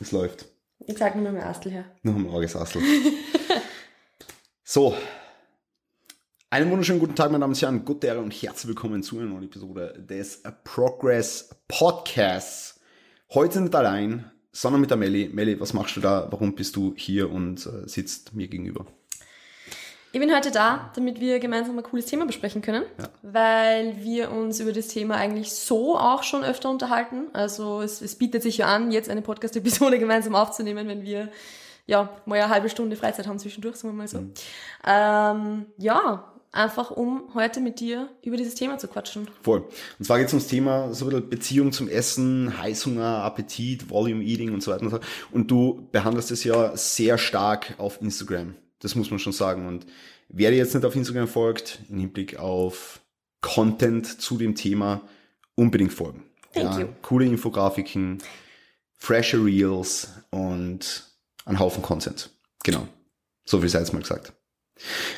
Es läuft. Ich sag nur mal Astel her. Noch ein Augesastel. so. Einen wunderschönen guten Tag, meine Damen und Herren. Gute Ehre und herzlich willkommen zu einer neuen Episode des Progress Podcasts. Heute nicht allein, sondern mit der Melli. Melli, was machst du da? Warum bist du hier und äh, sitzt mir gegenüber? Ich bin heute da, damit wir gemeinsam ein cooles Thema besprechen können, ja. weil wir uns über das Thema eigentlich so auch schon öfter unterhalten. Also es, es bietet sich ja an, jetzt eine Podcast-Episode gemeinsam aufzunehmen, wenn wir ja mal eine halbe Stunde Freizeit haben zwischendurch, sagen wir mal so. Mhm. Ähm, ja, einfach um heute mit dir über dieses Thema zu quatschen. Voll. Und zwar geht es ums Thema so ein bisschen Beziehung zum Essen, Heißhunger, Appetit, Volume Eating und so weiter und so. Und du behandelst es ja sehr stark auf Instagram. Das muss man schon sagen. Und wer dir jetzt nicht auf Instagram folgt, im Hinblick auf Content zu dem Thema, unbedingt folgen. Thank ja, you. Coole Infografiken, fresher Reels und ein Haufen Content. Genau. So viel sei jetzt mal gesagt.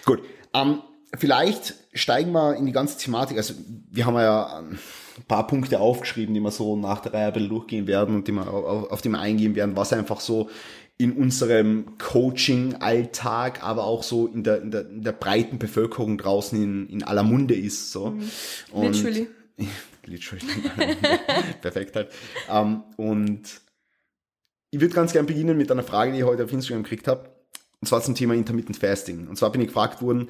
Gut. Ähm, vielleicht steigen wir in die ganze Thematik. Also wir haben ja ein paar Punkte aufgeschrieben, die wir so nach der Reihe ein bisschen durchgehen werden und die wir auf, auf die wir eingehen werden, was einfach so in unserem Coaching-Alltag, aber auch so in der, in der, in der breiten Bevölkerung draußen in, in aller Munde ist. So. Mhm. Und, literally. literally. Perfekt halt. Um, ähm, und ich würde ganz gern beginnen mit einer Frage, die ich heute auf Instagram gekriegt habe. Und zwar zum Thema Intermittent Fasting. Und zwar bin ich gefragt worden,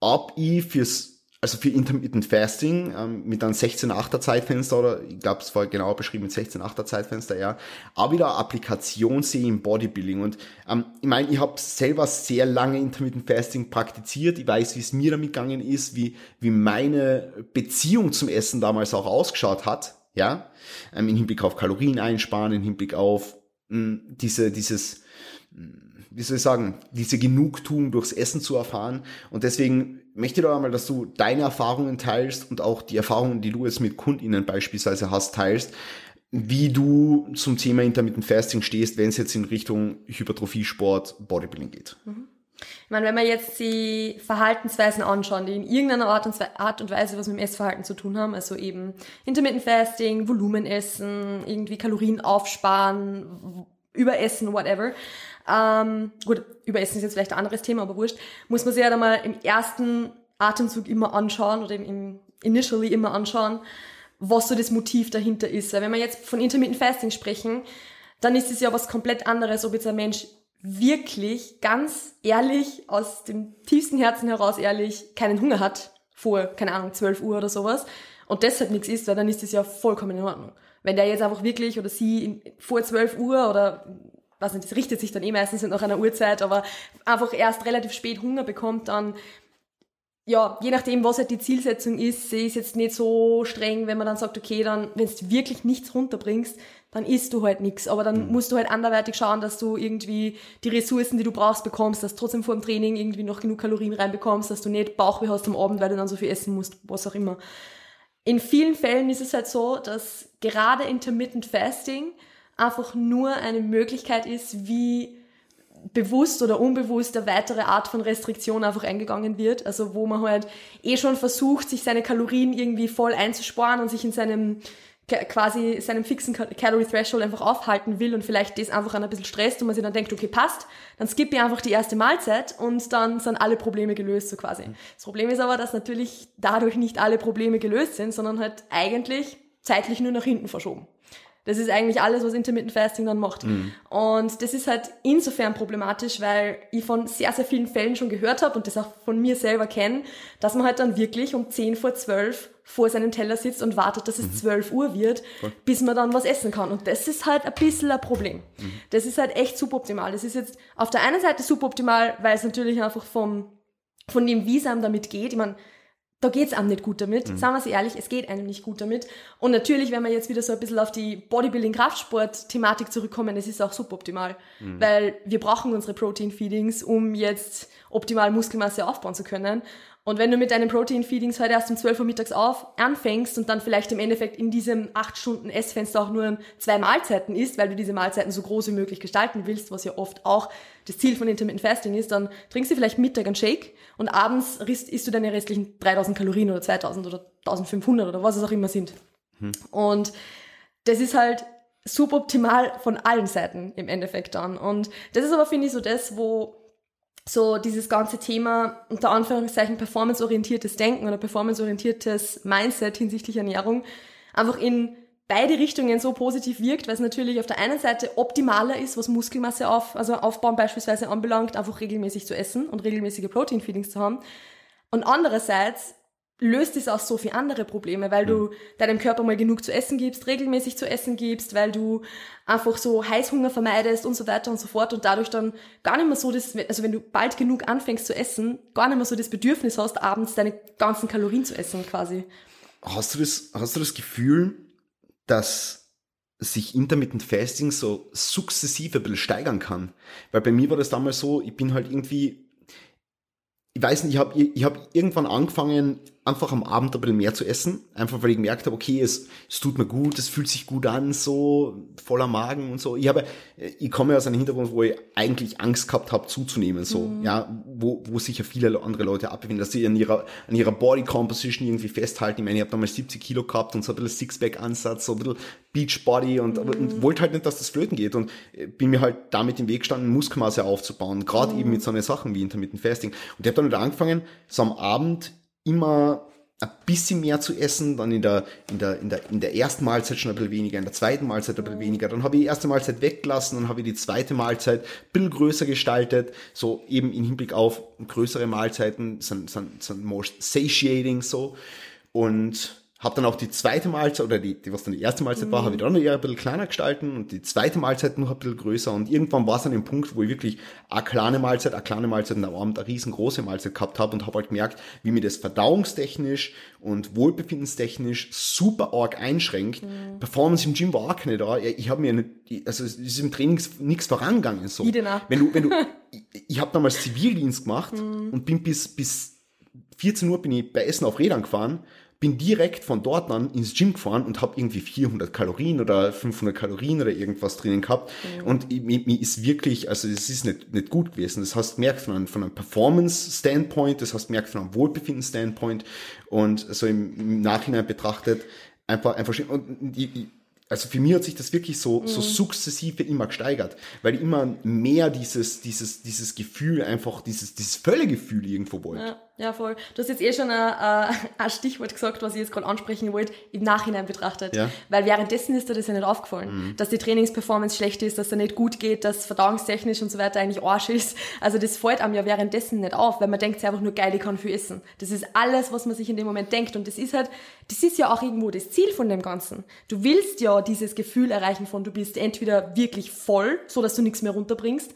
ob ich fürs also für Intermittent Fasting ähm, mit einem 16-8er Zeitfenster oder ich glaube es war genau beschrieben mit 16-8er Zeitfenster, ja, auch wieder Applikation sehe im Bodybuilding. Und ähm, ich meine, ich habe selber sehr lange Intermittent Fasting praktiziert, ich weiß, wie es mir damit gegangen ist, wie, wie meine Beziehung zum Essen damals auch ausgeschaut hat, ja, ähm, im Hinblick auf Kalorien einsparen, im Hinblick auf mh, hm, diese, dieses wie soll ich sagen, diese Genugtuung durchs Essen zu erfahren. Und deswegen möchte doch einmal, dass du deine Erfahrungen teilst und auch die Erfahrungen, die du jetzt mit KundInnen beispielsweise hast, teilst, wie du zum Thema Intermittent Fasting stehst, wenn es jetzt in Richtung Hypertrophie-Sport, Bodybuilding geht. Mhm. Ich meine, wenn wir jetzt die Verhaltensweisen anschauen, die in irgendeiner Art und, Weise was mit dem Essverhalten zu tun haben, also eben Intermittent Fasting, Volumenessen, irgendwie Kalorien aufsparen, Überessen, whatever, ähm, gut, Überessen ist jetzt vielleicht ein anderes Thema, aber wurscht, muss man sich ja dann mal im ersten Atemzug immer anschauen oder im initially immer anschauen, was so das Motiv dahinter ist. Wenn wir jetzt von Intermittent Fasting sprechen, dann ist es ja was komplett anderes, ob jetzt ein Mensch wirklich ganz ehrlich, aus dem tiefsten Herzen heraus ehrlich, keinen Hunger hat, vor, keine Ahnung, 12 Uhr oder sowas, und deshalb nichts isst, weil dann ist das ja vollkommen in Ordnung. Wenn der jetzt einfach wirklich oder sie vor 12 Uhr oder was nicht, das richtet sich dann eh meistens nach einer Uhrzeit, aber einfach erst relativ spät Hunger bekommt, dann ja, je nachdem, was halt die Zielsetzung ist, ich es jetzt nicht so streng, wenn man dann sagt, okay, dann, wenn du wirklich nichts runterbringst, dann isst du halt nichts. Aber dann mhm. musst du halt anderweitig schauen, dass du irgendwie die Ressourcen, die du brauchst, bekommst, dass du trotzdem vor dem Training irgendwie noch genug Kalorien reinbekommst, dass du nicht Bauchweh hast am Abend, weil du dann so viel essen musst, was auch immer. In vielen Fällen ist es halt so, dass gerade Intermittent Fasting einfach nur eine Möglichkeit ist, wie bewusst oder unbewusst eine weitere Art von Restriktion einfach eingegangen wird. Also wo man halt eh schon versucht, sich seine Kalorien irgendwie voll einzusparen und sich in seinem quasi seinem fixen Calorie Threshold einfach aufhalten will und vielleicht das einfach an ein bisschen stresst und man sich dann denkt, okay, passt, dann skippe ich einfach die erste Mahlzeit und dann sind alle Probleme gelöst, so quasi. Das Problem ist aber, dass natürlich dadurch nicht alle Probleme gelöst sind, sondern halt eigentlich zeitlich nur nach hinten verschoben. Das ist eigentlich alles, was Intermittent Fasting dann macht. Mhm. Und das ist halt insofern problematisch, weil ich von sehr, sehr vielen Fällen schon gehört habe und das auch von mir selber kenne, dass man halt dann wirklich um 10 vor 12 vor seinem Teller sitzt und wartet, dass es mhm. 12 Uhr wird, Voll. bis man dann was essen kann. Und das ist halt ein bisschen ein Problem. Mhm. Das ist halt echt suboptimal. Das ist jetzt auf der einen Seite suboptimal, weil es natürlich einfach vom, von dem, wie es einem damit geht, ich meine, da geht's einem nicht gut damit. Mhm. Sagen wir es ehrlich, es geht einem nicht gut damit. Und natürlich, wenn wir jetzt wieder so ein bisschen auf die Bodybuilding-Kraftsport-Thematik zurückkommen, es ist auch suboptimal. Mhm. Weil wir brauchen unsere Protein-Feedings, um jetzt optimal Muskelmasse aufbauen zu können. Und wenn du mit deinen Protein-Feedings heute erst um 12 Uhr mittags auf anfängst und dann vielleicht im Endeffekt in diesem 8 Stunden Essfenster auch nur zwei Mahlzeiten isst, weil du diese Mahlzeiten so groß wie möglich gestalten willst, was ja oft auch das Ziel von Intermittent Fasting ist, dann trinkst du vielleicht Mittag einen Shake und abends isst du deine restlichen 3000 Kalorien oder 2000 oder 1500 oder was es auch immer sind. Hm. Und das ist halt suboptimal von allen Seiten im Endeffekt dann. Und das ist aber, finde ich, so das, wo so dieses ganze Thema unter Anführungszeichen performanceorientiertes Denken oder performanceorientiertes Mindset hinsichtlich Ernährung einfach in beide Richtungen so positiv wirkt, weil es natürlich auf der einen Seite optimaler ist, was Muskelmasse auf, also aufbauen beispielsweise anbelangt, einfach regelmäßig zu essen und regelmäßige Protein-Feedings zu haben. Und andererseits löst es auch so viele andere Probleme, weil du deinem Körper mal genug zu essen gibst, regelmäßig zu essen gibst, weil du einfach so Heißhunger vermeidest und so weiter und so fort und dadurch dann gar nicht mehr so das, also wenn du bald genug anfängst zu essen, gar nicht mehr so das Bedürfnis hast, abends deine ganzen Kalorien zu essen quasi. Hast du das, hast du das Gefühl, dass sich Intermittent Fasting so sukzessive ein bisschen steigern kann? Weil bei mir war das damals so, ich bin halt irgendwie ich weiß nicht, ich habe ich hab irgendwann angefangen, einfach am Abend ein bisschen mehr zu essen. Einfach weil ich gemerkt habe, okay, es, es tut mir gut, es fühlt sich gut an, so voller Magen und so. Ich habe, ich komme aus einem Hintergrund, wo ich eigentlich Angst gehabt habe, zuzunehmen, so, mhm. ja, wo, wo sich ja viele andere Leute abbefinden, dass sie an ihrer, an ihrer Body Composition irgendwie festhalten. Ich meine, ich habe damals 70 Kilo gehabt und so ein bisschen Sixpack-Ansatz, so ein bisschen Beachbody und, mhm. und wollte halt nicht, dass das flöten geht und bin mir halt damit im Weg gestanden, Muskelmasse aufzubauen, gerade mhm. eben mit so einer Sachen wie Intermittent Fasting. Und ich habe dann wieder angefangen, so am Abend immer ein bisschen mehr zu essen, dann in der, in der, in der, in der ersten Mahlzeit schon ein bisschen weniger, in der zweiten Mahlzeit ein bisschen weniger. Dann habe ich die erste Mahlzeit weggelassen, dann habe ich die zweite Mahlzeit ein bisschen größer gestaltet, so eben im Hinblick auf größere Mahlzeiten, sind, sind, sind more satiating so. Und habe dann auch die zweite Mahlzeit, oder die, die was dann die erste Mahlzeit mhm. war, habe ich dann eher ein bisschen kleiner gestalten und die zweite Mahlzeit noch ein bisschen größer. Und irgendwann war es an dem Punkt, wo ich wirklich eine kleine Mahlzeit, eine kleine Mahlzeit und am Abend eine riesengroße Mahlzeit gehabt habe und habe halt gemerkt, wie mir das verdauungstechnisch und wohlbefindенstechnisch super arg einschränkt. Mhm. Performance im Gym war auch nicht da. Ich habe mir nicht, also es ist im Training nichts vorangegangen. So. Wenn du, wenn du, ich, ich habe damals Zivildienst gemacht mhm. und bin bis, bis 14 Uhr bin ich bei Essen auf Rädern gefahren bin direkt von dort an ins Gym gefahren und habe irgendwie 400 Kalorien oder 500 Kalorien oder irgendwas drinnen gehabt. Mhm. Und mir, ist wirklich, also es ist nicht, nicht gut gewesen. Das hast gemerkt von einem, von einem Performance-Standpoint, das hast gemerkt von einem Wohlbefinden-Standpoint und so im, im Nachhinein betrachtet einfach, einfach, und ich, also für mich hat sich das wirklich so, mhm. so sukzessive immer gesteigert, weil ich immer mehr dieses, dieses, dieses Gefühl, einfach dieses, dieses Völlegefühl irgendwo wollte. Ja. Ja, voll. Du hast jetzt eh schon ein, äh, ein Stichwort gesagt, was ich jetzt gerade ansprechen wollte, im Nachhinein betrachtet. Ja. Weil währenddessen ist dir das ja nicht aufgefallen, mhm. dass die Trainingsperformance schlecht ist, dass er nicht gut geht, dass verdauungstechnisch und so weiter eigentlich Arsch ist. Also das fällt einem ja währenddessen nicht auf, weil man denkt sich einfach nur geil, ich kann viel essen. Das ist alles, was man sich in dem Moment denkt. Und das ist halt, das ist ja auch irgendwo das Ziel von dem Ganzen. Du willst ja dieses Gefühl erreichen von, du bist entweder wirklich voll, so dass du nichts mehr runterbringst,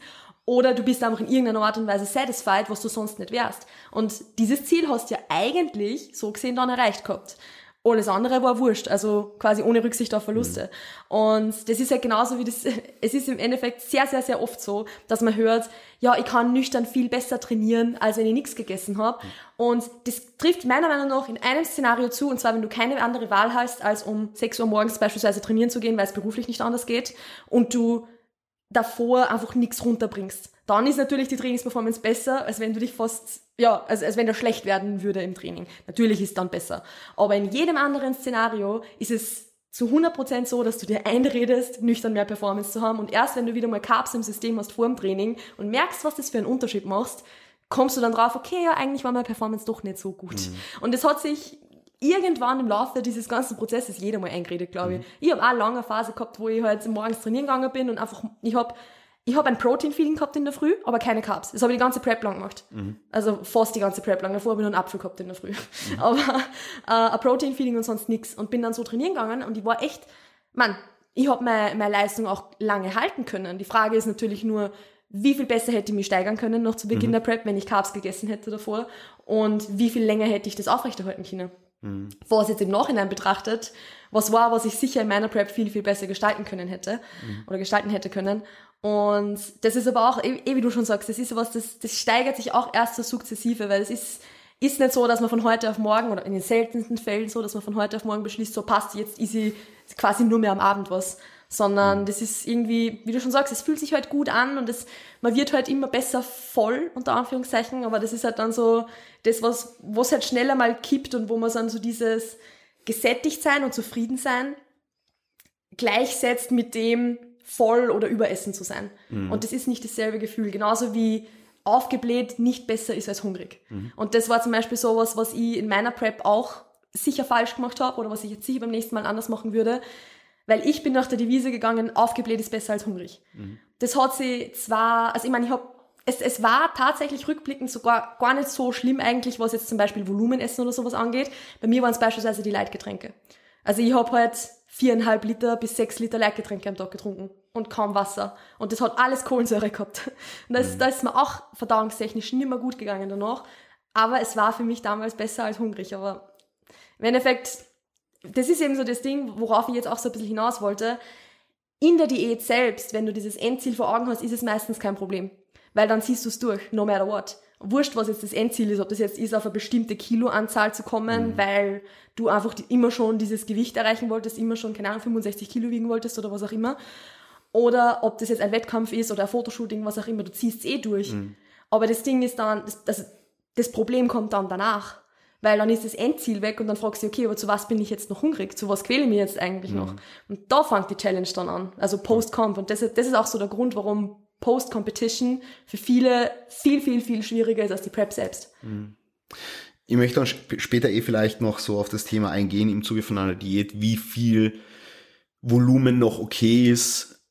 oder du bist einfach in irgendeiner Art und Weise satisfied, was du sonst nicht wärst. Und dieses Ziel hast du ja eigentlich so gesehen dann erreicht gehabt. Alles andere war wurscht, also quasi ohne Rücksicht auf Verluste. Mhm. Und das ist ja genauso wie das, es ist im Endeffekt sehr, sehr, sehr oft so, dass man hört, ja, ich kann nüchtern viel besser trainieren, als wenn ich nichts gegessen habe. Mhm. Und das trifft meiner Meinung nach in einem Szenario zu, und zwar wenn du keine andere Wahl hast, als um 6 Uhr morgens beispielsweise trainieren zu gehen, weil es beruflich nicht anders geht, und du davor einfach nichts runterbringst. Dann ist natürlich die Trainingsperformance besser, als wenn du dich fast, ja, als, als wenn der schlecht werden würde im Training. Natürlich ist dann besser. Aber in jedem anderen Szenario ist es zu 100% so, dass du dir einredest, nüchtern mehr Performance zu haben. Und erst wenn du wieder mal Carbs im System hast vor dem Training und merkst, was das für einen Unterschied machst, kommst du dann drauf, okay, ja, eigentlich war meine Performance doch nicht so gut. Mhm. Und es hat sich irgendwann im Laufe dieses ganzen Prozesses jeder mal eingeredet, glaube ich. Mhm. Ich habe auch eine lange Phase gehabt, wo ich halt morgens trainieren gegangen bin und einfach, ich habe ich hab ein Protein-Feeling gehabt in der Früh, aber keine Carbs. Das habe ich die ganze Prep lang gemacht. Mhm. Also fast die ganze Prep lang. Davor habe ich noch einen Apfel gehabt in der Früh. Mhm. Aber äh, ein Protein-Feeling und sonst nichts. Und bin dann so trainieren gegangen und ich war echt, man, ich habe meine, meine Leistung auch lange halten können. Die Frage ist natürlich nur, wie viel besser hätte ich mich steigern können noch zu Beginn mhm. der Prep, wenn ich Carbs gegessen hätte davor und wie viel länger hätte ich das aufrechterhalten können. Mhm. Was jetzt im Nachhinein betrachtet, was war, was ich sicher in meiner Prep viel, viel besser gestalten können hätte mhm. oder gestalten hätte können. Und das ist aber auch, eh, eh wie du schon sagst, das ist was, das, das steigert sich auch erst so sukzessive, weil es ist, ist nicht so, dass man von heute auf morgen oder in den seltensten Fällen so, dass man von heute auf morgen beschließt, so passt jetzt easy quasi nur mehr am Abend was, sondern mhm. das ist irgendwie, wie du schon sagst, es fühlt sich halt gut an und es, man wird halt immer besser voll, unter Anführungszeichen, aber das ist halt dann so das, was, was halt schneller mal kippt und wo man dann so dieses gesättigt sein und zufrieden sein gleichsetzt mit dem voll oder überessen zu sein. Mhm. Und das ist nicht dasselbe Gefühl. Genauso wie aufgebläht nicht besser ist als hungrig. Mhm. Und das war zum Beispiel sowas, was ich in meiner Prep auch sicher falsch gemacht habe oder was ich jetzt sicher beim nächsten Mal anders machen würde. Weil ich bin nach der Devise gegangen, aufgebläht ist besser als hungrig. Das hat sie zwar, also ich meine, ich habe es, es war tatsächlich rückblickend sogar gar nicht so schlimm eigentlich, was jetzt zum Beispiel Volumenessen oder sowas angeht. Bei mir waren es beispielsweise die Leitgetränke. Also ich habe halt viereinhalb Liter bis sechs Liter Leitgetränke am Tag getrunken und kaum Wasser. Und das hat alles Kohlensäure gehabt. Und das, da ist mir auch verdauungstechnisch nicht mehr gut gegangen danach. Aber es war für mich damals besser als hungrig. Aber im Endeffekt, das ist eben so das Ding, worauf ich jetzt auch so ein bisschen hinaus wollte. In der Diät selbst, wenn du dieses Endziel vor Augen hast, ist es meistens kein Problem. Weil dann siehst du es durch, no matter what. Wurscht, was jetzt das Endziel ist, ob das jetzt ist, auf eine bestimmte Kiloanzahl zu kommen, weil du einfach immer schon dieses Gewicht erreichen wolltest, immer schon, keine Ahnung, 65 Kilo wiegen wolltest oder was auch immer. Oder ob das jetzt ein Wettkampf ist oder ein Fotoshooting, was auch immer, du ziehst es eh durch. Aber das Ding ist dann, das, das, das Problem kommt dann danach. Weil dann ist das Endziel weg und dann fragst du okay, aber zu was bin ich jetzt noch hungrig? Zu was quäle ich mich jetzt eigentlich noch? Und da fängt die Challenge dann an. Also Post-Comp. Und das, ist- das ist auch so der Grund, warum Post-Competition für viele viel, viel, viel schwieriger ist als die Prep selbst. Ich möchte dann sp später eh vielleicht noch so auf das Thema eingehen im Zuge von einer Diät, wie viel Volumen noch okay ist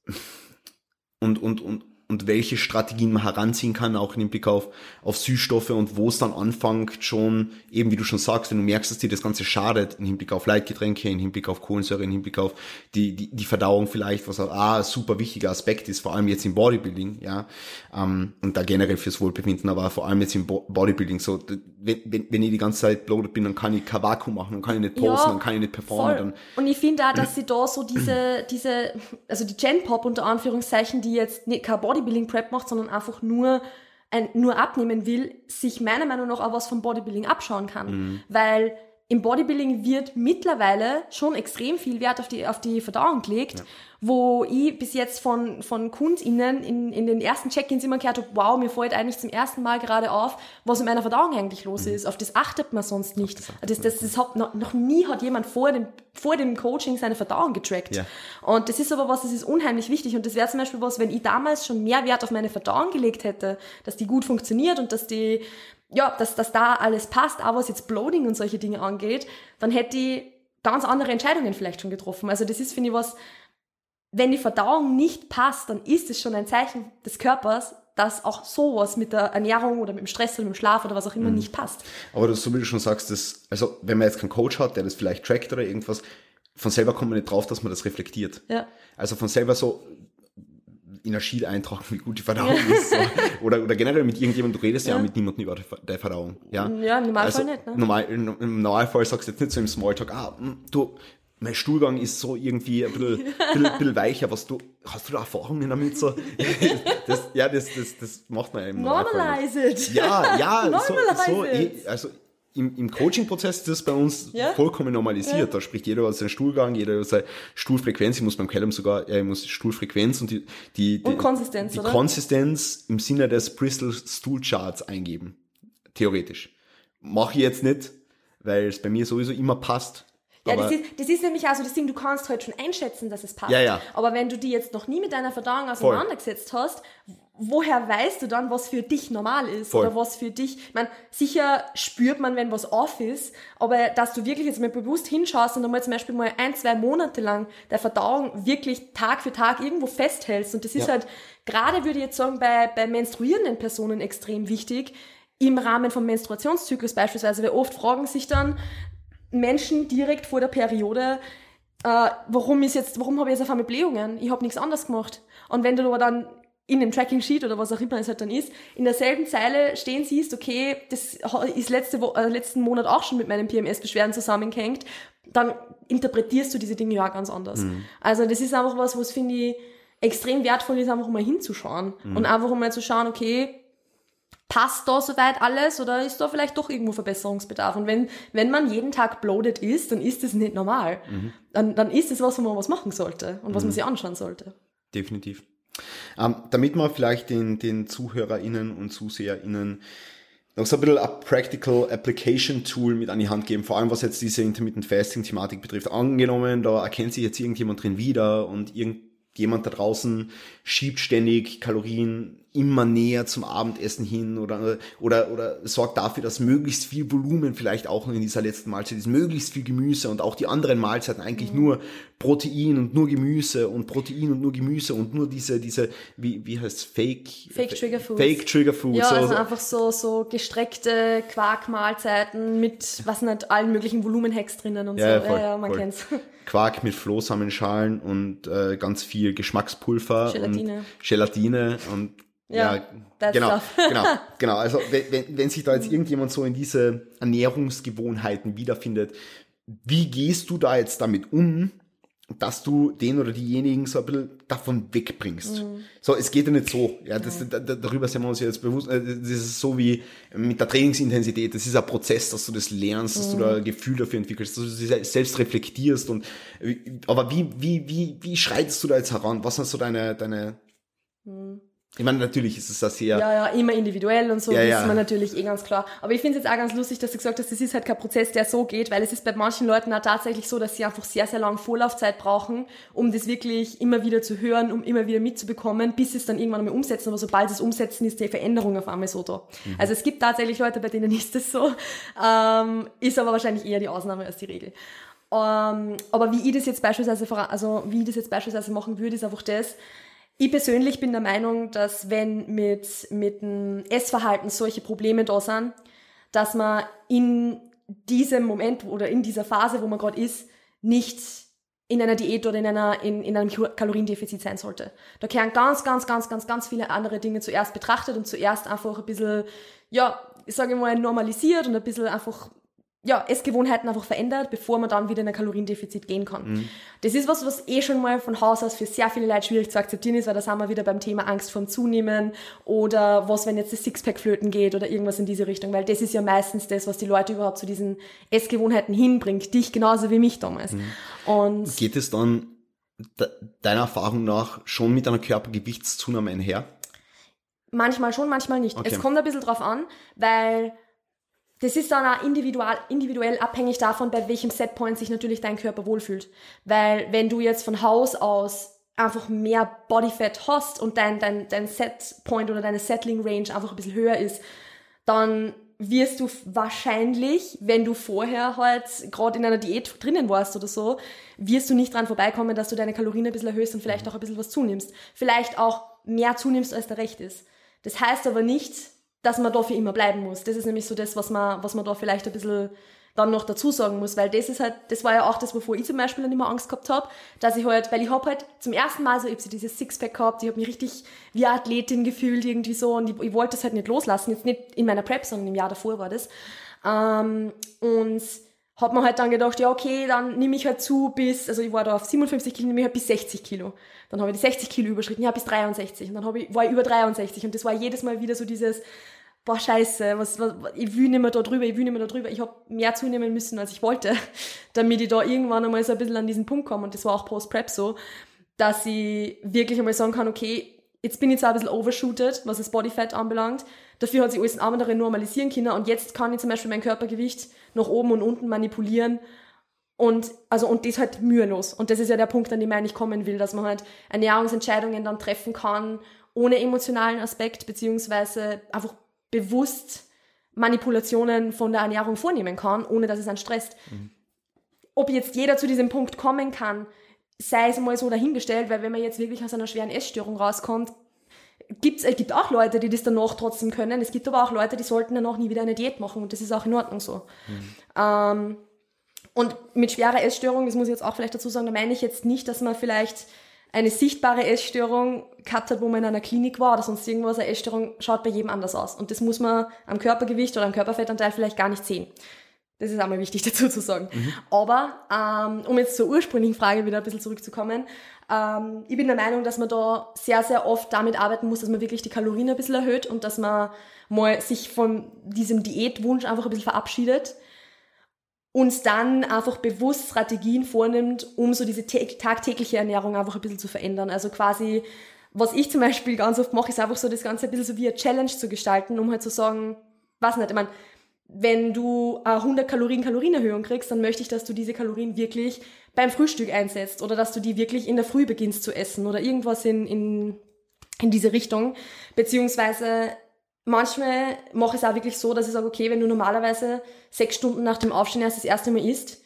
und, und, und, und welche Strategien man heranziehen kann, auch im Blick auf, auf Süßstoffe und wo es dann anfängt schon, eben wie du schon sagst, wenn du merkst, dass dir das Ganze schadet, im Hinblick auf Leitgetränke, im Hinblick auf Kohlensäure, im Hinblick auf die, die, die Verdauung vielleicht, was auch ah, ein super wichtiger Aspekt ist, vor allem jetzt im Bodybuilding, ja, ähm, und da generell fürs Wohlbefinden, aber vor allem jetzt im Bo Bodybuilding, so, wenn, wenn, wenn ich die ganze Zeit bloated bin, dann kann ich kein Vakuum machen, dann kann ich nicht posten, dann kann ich nicht performen, dann, Und ich finde auch, dass sie da so diese, diese, also die Gen Pop unter Anführungszeichen, die jetzt nicht kein Bodybuilding Prep macht, sondern einfach nur ein, nur abnehmen will, sich meiner Meinung nach auch was vom Bodybuilding abschauen kann. Weil im Bodybuilding wird mittlerweile schon extrem viel Wert auf die, auf die Verdauung gelegt, wo ich bis jetzt von, von KundInnen in, in den ersten Check-ins immer gehört habe, wow, mir fällt eigentlich zum ersten Mal gerade auf, was in meiner Verdauung eigentlich los ist. Auf das achtet man sonst nicht. Das, das, das hat, noch, noch nie hat jemand vor dem, vor dem Coaching seine Verdauung getrackt. Ja. Und das ist aber was, das ist unheimlich wichtig. Und das wäre zum Beispiel was, wenn ich damals schon mehr Wert auf meine Verdauung gelegt hätte, dass die gut funktioniert und dass die, ja, dass, dass da alles passt, auch was jetzt Bloating und solche Dinge angeht, dann hätte ich ganz andere Entscheidungen vielleicht schon getroffen. Also das ist, finde ich, was, wenn die Verdauung nicht passt, dann ist es schon ein Zeichen des Körpers, dass auch sowas mit der Ernährung oder mit dem Stress oder mit dem Schlaf oder was auch immer nicht passt. Aber das, so wie du schon sagst, das, also wenn man jetzt keinen Coach hat, der das vielleicht trackt oder irgendwas, von selber kommt man nicht drauf, dass man das reflektiert. Ja. Also von selber so in der Sheet eintragen, wie gut die Verdauung ist. So. Oder, oder generell mit irgendjemandem, du redest ja, Ja. auch mit niemandem über die deine Verdauung. Ja, Ja, im Normalfall also, nicht, ne? Normal, im Normalfall sagst du jetzt nicht so im Smalltalk, ah, hm, du, mein Stuhlgang ist so irgendwie ein bisschen, bisschen, bisschen weicher, was du, hast du da Erfahrungen damit? So? Das, ja, das, das, das macht man nicht. Normalize it. Ja, ja, so, Normalize so it. eh, also im, im Coaching-Prozess ist das bei uns Ja? vollkommen normalisiert. Da spricht jeder über seinen Stuhlgang, jeder über seine Stuhlfrequenz. Ich muss beim Callum sogar, ja, ich muss Stuhlfrequenz und die, die, die Und Konsistenz, die oder? Konsistenz im Sinne des Bristol Stool Charts eingeben. Theoretisch. Mache ich jetzt nicht, weil es bei mir sowieso immer passt. Ja, das ist, das ist nämlich also das Ding, du kannst halt schon einschätzen, dass es passt. Ja, ja. Aber wenn du die jetzt noch nie mit deiner Verdauung auseinandergesetzt hast, woher weißt du dann, was für dich normal ist? Voll. Oder was für dich, ich meine, sicher spürt man, wenn was off ist, aber dass du wirklich jetzt mal bewusst hinschaust und einmal zum Beispiel mal ein, zwei Monate lang der Verdauung wirklich Tag für Tag irgendwo festhältst. Und das ist Ja. halt, gerade würde ich jetzt sagen, bei, bei menstruierenden Personen extrem wichtig, im Rahmen vom Menstruationszyklus beispielsweise, weil oft fragen sich dann, Menschen direkt vor der Periode, äh, warum ist jetzt, warum habe ich jetzt auf einmal Blähungen? Ich habe nichts anderes gemacht. Und wenn du aber dann in dem Tracking Sheet oder was auch immer es halt dann ist, in derselben Zeile stehen siehst, okay, das ist letzte Wo äh, letzten Monat auch schon mit meinen PMS-Beschwerden zusammengehängt, dann interpretierst du diese Dinge ja auch ganz anders. Also das ist einfach was, was finde ich extrem wertvoll ist, einfach mal hinzuschauen und einfach mal zu schauen, okay, passt da soweit alles oder ist da vielleicht doch irgendwo Verbesserungsbedarf? Und wenn, wenn man jeden Tag bloated ist, dann ist das nicht normal. Dann, dann ist es was, wo man was machen sollte und was man sich anschauen sollte. Definitiv. Ähm, damit wir vielleicht den, den ZuhörerInnen und ZuseherInnen noch so ein bisschen ein Practical Application Tool mit an die Hand geben, vor allem was jetzt diese Intermittent Fasting Thematik betrifft. Angenommen, da erkennt sich jetzt irgendjemand drin wieder und irgendjemand da draußen schiebt ständig Kalorien immer näher zum Abendessen hin oder, oder, oder sorgt dafür, dass möglichst viel Volumen vielleicht auch noch in dieser letzten Mahlzeit ist, möglichst viel Gemüse und auch die anderen Mahlzeiten eigentlich mhm. nur Protein und nur Gemüse und Protein und nur Gemüse und nur diese, diese, wie, wie heißt Fake? Fake Trigger Foods. Fake Trigger Foods. Ja, also einfach so, so gestreckte Quarkmahlzeiten mit, was nicht, allen möglichen Volumenhacks drinnen und ja, so. Voll, ja, ja, man voll. kennt's. Quark mit Flohsamenschalen und äh, ganz viel Geschmackspulver Gelatine. und Gelatine und Ja, ja, genau, genau, genau. Also wenn, wenn, sich da jetzt irgendjemand so in diese Ernährungsgewohnheiten wiederfindet, wie gehst du da jetzt damit um, dass du den oder diejenigen so ein bisschen davon wegbringst? So, es geht ja nicht so. Ja, das, da, da- darüber sind wir uns jetzt bewusst. äh, Das ist so wie mit der Trainingsintensität. Das ist ein Prozess, dass du das lernst, dass du da ein Gefühl dafür entwickelst, dass du dich selbst reflektierst und, aber wie, wie, wie, wie schreitest du da jetzt heran? Was sind so deine, deine, ich meine, natürlich ist es das sehr, Ja, ja, immer individuell und so, Ja, das ja. ist mir natürlich eh ganz klar. Aber ich finde es jetzt auch ganz lustig, dass du gesagt hast, das ist halt kein Prozess, der so geht, weil es ist bei manchen Leuten auch tatsächlich so, dass sie einfach sehr, sehr lange Vorlaufzeit brauchen, um das wirklich immer wieder zu hören, um immer wieder mitzubekommen, bis sie es dann irgendwann mal umsetzen. Aber sobald sie es umsetzen, ist die Veränderung auf einmal so da. Also es gibt tatsächlich Leute, bei denen ist das so, ähm, ist aber wahrscheinlich eher die Ausnahme als die Regel. Ähm, aber wie ich das jetzt beispielsweise, also wie ich das jetzt beispielsweise machen würde, ist einfach das, ich persönlich bin der Meinung, dass wenn mit, mit dem Essverhalten solche Probleme da sind, dass man in diesem Moment oder in dieser Phase, wo man gerade ist, nicht in einer Diät oder in, einer, in, in einem Kaloriendefizit sein sollte. Da kehren ganz, ganz, ganz, ganz, ganz viele andere Dinge zuerst betrachtet und zuerst einfach ein bisschen, ja, ich sage mal, normalisiert und ein bisschen einfach ja, Essgewohnheiten einfach verändert, bevor man dann wieder in ein Kaloriendefizit gehen kann. Das ist was, was eh schon mal von Haus aus für sehr viele Leute schwierig zu akzeptieren ist, weil da sind wir wieder beim Thema Angst vorm Zunehmen oder was, wenn jetzt das Sixpack flöten geht oder irgendwas in diese Richtung, weil das ist ja meistens das, was die Leute überhaupt zu diesen Essgewohnheiten hinbringt, dich genauso wie mich damals. Und Geht es dann de deiner Erfahrung nach schon mit einer Körpergewichtszunahme einher? Manchmal schon, manchmal nicht. Okay. Es kommt ein bisschen drauf an, weil das ist dann auch individual, individuell abhängig davon, bei welchem Setpoint sich natürlich dein Körper wohlfühlt. Weil wenn du jetzt von Haus aus einfach mehr Bodyfat hast und dein, dein, dein Setpoint oder deine Settling Range einfach ein bisschen höher ist, dann wirst du wahrscheinlich, wenn du vorher halt gerade in einer Diät drinnen warst oder so, wirst du nicht dran vorbeikommen, dass du deine Kalorien ein bisschen erhöhst und vielleicht auch ein bisschen was zunimmst. Vielleicht auch mehr zunimmst, als der recht ist. Das heißt aber nicht, dass man dafür immer bleiben muss. Das ist nämlich so das, was man, was man da vielleicht ein bisschen dann noch dazu sagen muss, weil das ist halt, das war ja auch das, wovor ich zum Beispiel dann immer Angst gehabt habe, dass ich halt, weil ich hab halt zum ersten Mal so, ich hab so dieses Sixpack gehabt, ich habe mich richtig wie Athletin gefühlt irgendwie so und ich, ich wollte das halt nicht loslassen, jetzt nicht in meiner Prep, sondern im Jahr davor war das. Ähm, und hab mir halt dann gedacht, ja okay, dann nehme ich halt zu bis, also ich war da auf 57 Kilo, nehme ich halt bis 60 Kilo. Dann habe ich die 60 Kilo überschritten, ja bis 63 und dann hab ich, war ich über 63 und das war jedes Mal wieder so dieses, boah scheiße, was, was, ich will nicht mehr da drüber, ich will nicht mehr da drüber. Ich habe mehr zunehmen müssen, als ich wollte, damit ich da irgendwann einmal so ein bisschen an diesen Punkt komme. Und das war auch Post-Prep so, dass ich wirklich einmal sagen kann, okay, jetzt bin ich zwar ein bisschen overshooted, was das Bodyfat anbelangt, dafür hat sich alles andere normalisieren können. Und jetzt kann ich zum Beispiel mein Körpergewicht nach oben und unten manipulieren und, also, und das halt mühelos. Und das ist ja der Punkt, an dem ich eigentlich kommen will, dass man halt Ernährungsentscheidungen dann treffen kann, ohne emotionalen Aspekt, beziehungsweise einfach bewusst Manipulationen von der Ernährung vornehmen kann, ohne dass es einen stresst. Ob jetzt jeder zu diesem Punkt kommen kann, sei es mal so dahingestellt, weil wenn man jetzt wirklich aus einer schweren Essstörung rauskommt, gibt's, es gibt auch Leute, die das danach trotzdem können. Es gibt aber auch Leute, die sollten danach nie wieder eine Diät machen und das ist auch in Ordnung so. Ähm, und mit schwerer Essstörung, das muss ich jetzt auch vielleicht dazu sagen, da meine ich jetzt nicht, dass man vielleicht eine sichtbare Essstörung gehabt hat, wo man in einer Klinik war oder sonst irgendwas. Eine Essstörung schaut bei jedem anders aus. Und das muss man am Körpergewicht oder am Körperfettanteil vielleicht gar nicht sehen. Das ist einmal wichtig dazu zu sagen. Aber ähm, um jetzt zur ursprünglichen Frage wieder ein bisschen zurückzukommen, ähm, ich bin der Meinung, dass man da sehr, sehr oft damit arbeiten muss, dass man wirklich die Kalorien ein bisschen erhöht und dass man mal sich von diesem Diätwunsch einfach ein bisschen verabschiedet und dann einfach bewusst Strategien vornimmt, um so diese tä- tagtägliche Ernährung einfach ein bisschen zu verändern. Also quasi, was ich zum Beispiel ganz oft mache, ist einfach so das Ganze ein bisschen so wie eine Challenge zu gestalten, um halt zu sagen, was nicht, ich meine, wenn du eine 100 Kalorien Kalorienerhöhung kriegst, dann möchte ich, dass du diese Kalorien wirklich beim Frühstück einsetzt oder dass du die wirklich in der Früh beginnst zu essen oder irgendwas in, in, in diese Richtung. Beziehungsweise manchmal mache ich es auch wirklich so, dass ich sage, okay, wenn du normalerweise sechs Stunden nach dem Aufstehen erst das erste Mal isst,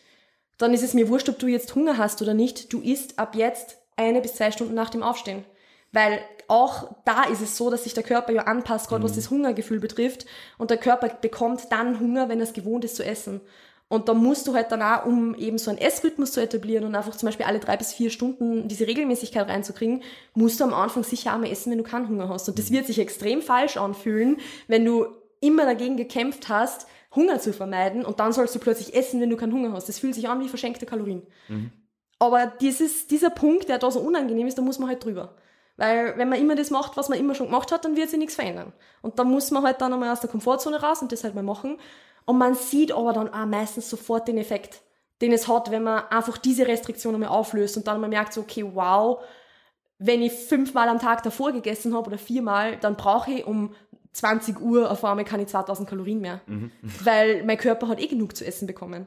dann ist es mir wurscht, ob du jetzt Hunger hast oder nicht. Du isst ab jetzt eine bis zwei Stunden nach dem Aufstehen. Weil auch da ist es so, dass sich der Körper ja anpasst, gerade mhm. was das Hungergefühl betrifft. Und der Körper bekommt dann Hunger, wenn er es gewohnt ist zu essen. Und da musst du halt dann auch, um eben so einen Essrhythmus zu etablieren und einfach zum Beispiel alle drei bis vier Stunden diese Regelmäßigkeit reinzukriegen, musst du am Anfang sicher auch mal essen, wenn du keinen Hunger hast. Und das mhm. wird sich extrem falsch anfühlen, wenn du immer dagegen gekämpft hast, Hunger zu vermeiden und dann sollst du plötzlich essen, wenn du keinen Hunger hast. Das fühlt sich an wie verschenkte Kalorien. Mhm. Aber dieses, dieser Punkt, der da so unangenehm ist, da muss man halt drüber. Weil wenn man immer das macht, was man immer schon gemacht hat, dann wird sich nichts verändern. Und da muss man halt dann einmal aus der Komfortzone raus und das halt mal machen. Und man sieht aber dann auch meistens sofort den Effekt, den es hat, wenn man einfach diese Restriktion einmal auflöst und dann mal merkt so, okay, wow, wenn ich fünfmal am Tag davor gegessen habe oder viermal, dann brauche ich um 20 Uhr auf einmal keine 2000 Kalorien mehr. Mhm. Weil mein Körper hat eh genug zu essen bekommen.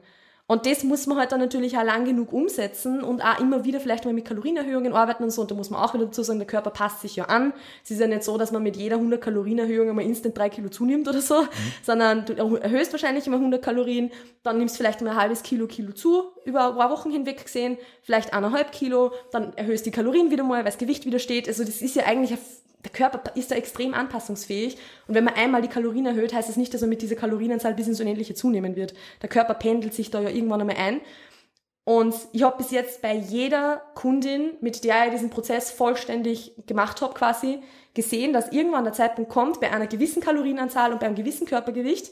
Und das muss man halt dann natürlich auch lang genug umsetzen und auch immer wieder vielleicht mal mit Kalorienerhöhungen arbeiten und so. Und da muss man auch wieder dazu sagen, der Körper passt sich ja an. Es ist ja nicht so, dass man mit jeder 100 Kalorienerhöhung einmal instant drei Kilo zunimmt oder so, mhm. sondern du erhöhst wahrscheinlich immer 100 Kalorien, dann nimmst vielleicht mal ein halbes Kilo Kilo zu, über ein paar Wochen hinweg gesehen, vielleicht eineinhalb Kilo, dann erhöhst die Kalorien wieder mal, weil das Gewicht wieder steht. Also das ist ja eigentlich ein der Körper ist da extrem anpassungsfähig. Und wenn man einmal die Kalorien erhöht, heißt das nicht, dass man mit dieser Kalorienanzahl bis ins Unendliche zunehmen wird. Der Körper pendelt sich da ja irgendwann einmal ein. Und ich habe bis jetzt bei jeder Kundin, mit der ich diesen Prozess vollständig gemacht habe, quasi gesehen, dass irgendwann der Zeitpunkt kommt, bei einer gewissen Kalorienanzahl und bei einem gewissen Körpergewicht,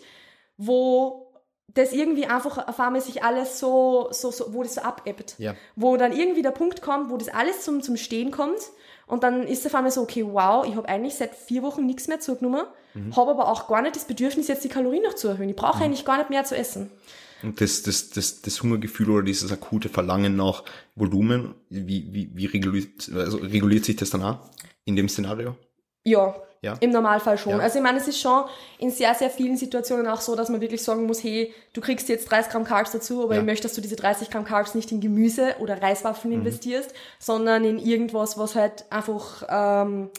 wo das irgendwie einfach auf einmal sich alles so, so, so wo das so abebbt. Ja. Wo dann irgendwie der Punkt kommt, wo das alles zum, zum Stehen kommt und dann ist auf einmal so, okay, wow, ich habe eigentlich seit vier Wochen nichts mehr zugenommen, mhm. habe aber auch gar nicht das Bedürfnis, jetzt die Kalorien noch zu erhöhen. Ich brauche mhm. eigentlich gar nicht mehr zu essen. Und das, das, das, das Hungergefühl oder dieses akute Verlangen nach Volumen, wie, wie, wie reguliert, also reguliert sich das dann auch in dem Szenario? Ja, ja. Im Normalfall schon. Ja. Also ich meine, es ist schon in sehr, sehr vielen Situationen auch so, dass man wirklich sagen muss, hey, du kriegst jetzt 30 Gramm Carbs dazu, aber ja. ich möchte, dass du diese 30 Gramm Carbs nicht in Gemüse oder Reiswaffeln mhm. investierst, sondern in irgendwas, was halt einfach ähm,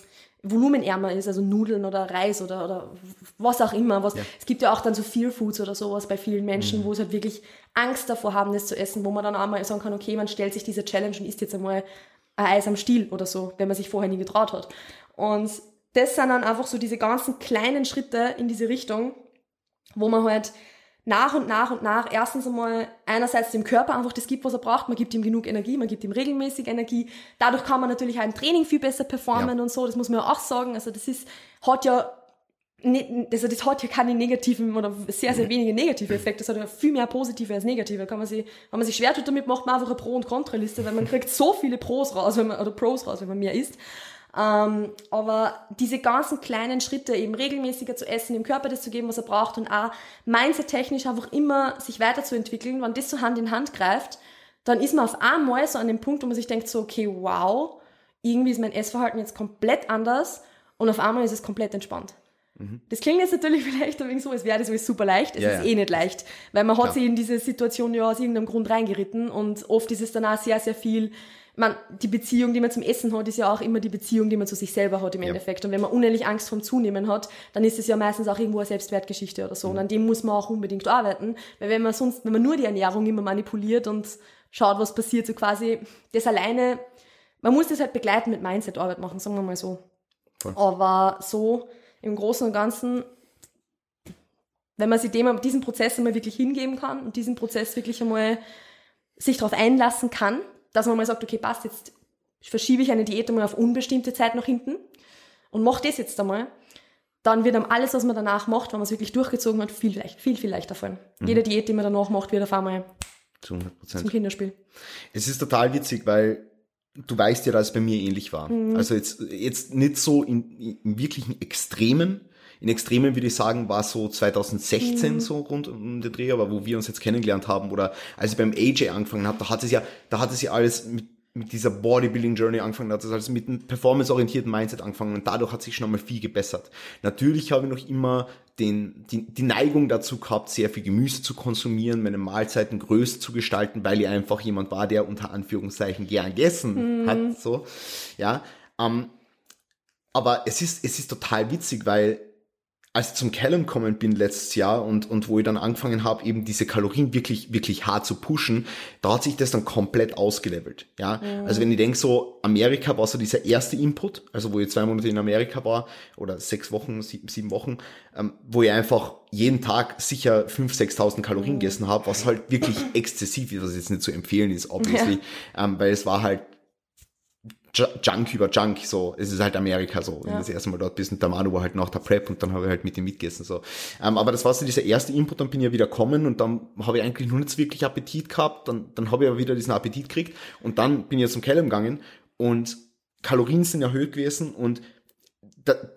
volumenärmer ist, also Nudeln oder Reis oder, oder was auch immer. Was, ja. Es gibt ja auch dann so Fear Foods oder sowas bei vielen Menschen, mhm. wo es halt wirklich Angst davor haben, das zu essen, wo man dann auch mal sagen kann, okay, man stellt sich diese Challenge und isst jetzt einmal ein Eis am Stiel oder so, wenn man sich vorher nie getraut hat. Und das sind dann einfach so diese ganzen kleinen Schritte in diese Richtung, wo man halt nach und nach und nach erstens einmal einerseits dem Körper einfach das gibt, was er braucht. Man gibt ihm genug Energie, man gibt ihm regelmäßig Energie. Dadurch kann man natürlich auch im Training viel besser performen ja. und so. Das muss man ja auch sagen. Also das ist, hat ja nicht, also das hat ja keine negativen oder sehr, sehr wenige negative Effekte. Das hat ja viel mehr positive als negative. Kann man sich, wenn man sich schwer tut damit, macht man einfach eine Pro- und Kontraliste, weil man kriegt so viele Pros raus, wenn man, oder Pros raus, wenn man mehr isst. Ähm, aber diese ganzen kleinen Schritte, eben regelmäßiger zu essen, dem Körper das zu geben, was er braucht und auch mindset-technisch einfach immer sich weiterzuentwickeln, wenn das so Hand in Hand greift, dann ist man auf einmal so an dem Punkt, wo man sich denkt so, okay, wow, irgendwie ist mein Essverhalten jetzt komplett anders und auf einmal ist es komplett entspannt. Mhm. Das klingt jetzt natürlich vielleicht ein wenig so, als wäre das alles super leicht. Es ja, ist ja. eh nicht leicht, weil man hat Klar. sich in diese Situation ja aus irgendeinem Grund reingeritten und oft ist es danach sehr, sehr viel man, die Beziehung, die man zum Essen hat, ist ja auch immer die Beziehung, die man zu sich selber hat im ja. Endeffekt. Und wenn man unendlich Angst vom Zunehmen hat, dann ist es ja meistens auch irgendwo eine Selbstwertgeschichte oder so. Mhm. Und an dem muss man auch unbedingt arbeiten. Weil wenn man sonst, wenn man nur die Ernährung immer manipuliert und schaut, was passiert, so quasi, das alleine, man muss das halt begleiten mit Mindset-Arbeit machen, sagen wir mal so. Voll. Aber so im Großen und Ganzen, wenn man sich dem, diesen Prozess einmal wirklich hingeben kann und diesen Prozess wirklich einmal sich darauf einlassen kann, dass man mal sagt, okay, passt, jetzt verschiebe ich eine Diät einmal auf unbestimmte Zeit nach hinten und mache das jetzt einmal, dann wird einem alles, was man danach macht, wenn man es wirklich durchgezogen hat, viel, leicht, viel, viel leichter fallen. Mhm. Jede Diät, die man danach macht, wird auf einmal Zu 100%. zum Kinderspiel. Es ist total witzig, weil du weißt ja, dass es bei mir ähnlich war. Mhm. Also jetzt, jetzt nicht so in, in wirklichen Extremen, in Extremen würde ich sagen, war so 2016 mhm. so rund um den Dreh, aber wo wir uns jetzt kennengelernt haben oder als ich beim AJ angefangen habe, da hat es ja, da hat es ja alles mit mit dieser Bodybuilding Journey angefangen hat, das heißt mit einem performance-orientierten Mindset angefangen und dadurch hat sich schon einmal viel gebessert. Natürlich habe ich noch immer den, die, die Neigung dazu gehabt, sehr viel Gemüse zu konsumieren, meine Mahlzeiten größer zu gestalten, weil ich einfach jemand war, der unter Anführungszeichen gern gegessen mhm. hat, so, ja. Ähm, aber es ist, es ist total witzig, weil als ich zum Callum gekommen bin letztes Jahr und, und wo ich dann angefangen habe, eben diese Kalorien wirklich, wirklich hart zu pushen, da hat sich das dann komplett ausgelevelt. Ja, mhm. also wenn ich denke, so Amerika war so dieser erste Input, also wo ich zwei Monate in Amerika war oder sechs Wochen, sieben, sieben Wochen, ähm, wo ich einfach jeden Tag sicher 5.000, 6.000 Kalorien mhm. gegessen habe, was halt wirklich exzessiv ist, was jetzt nicht zu empfehlen ist, obviously, ja. ähm, weil es war halt Junk über Junk, so. Es ist halt Amerika so. Wenn ja. das erste Mal dort bist und der Manu war halt nach der Prep und dann habe ich halt mit ihm mitgegessen, so. Ähm, aber das war so dieser erste Input, dann bin ich ja wieder kommen und dann habe ich eigentlich nur nicht wirklich Appetit gehabt, dann, dann habe ich aber wieder diesen Appetit gekriegt und dann bin ich ja zum Keller gegangen und Kalorien sind erhöht gewesen und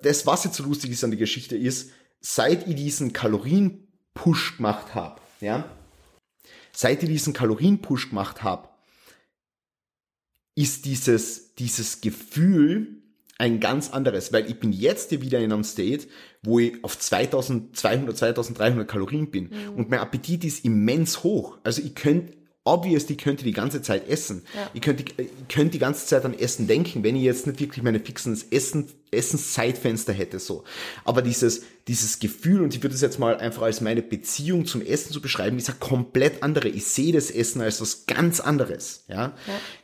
das, was jetzt so lustig ist an der Geschichte ist, seit ich diesen Kalorien-Push gemacht habe, ja, seit ich diesen Kalorien-Push gemacht habe, ist dieses, dieses Gefühl ein ganz anderes, weil ich bin jetzt wieder in einem State, wo ich auf 2200, 2300 Kalorien bin mhm. und mein Appetit ist immens hoch. Also ich könnte obviously könnte die ganze Zeit essen. Ja. Ich könnte, ich könnte die ganze Zeit an Essen denken, wenn ich jetzt nicht wirklich meine fixen Essen, Essenszeitfenster hätte, so. Aber dieses, dieses Gefühl, und ich würde es jetzt mal einfach als meine Beziehung zum Essen zu beschreiben, ist ja komplett andere. Ich sehe das Essen als was ganz anderes, ja? ja.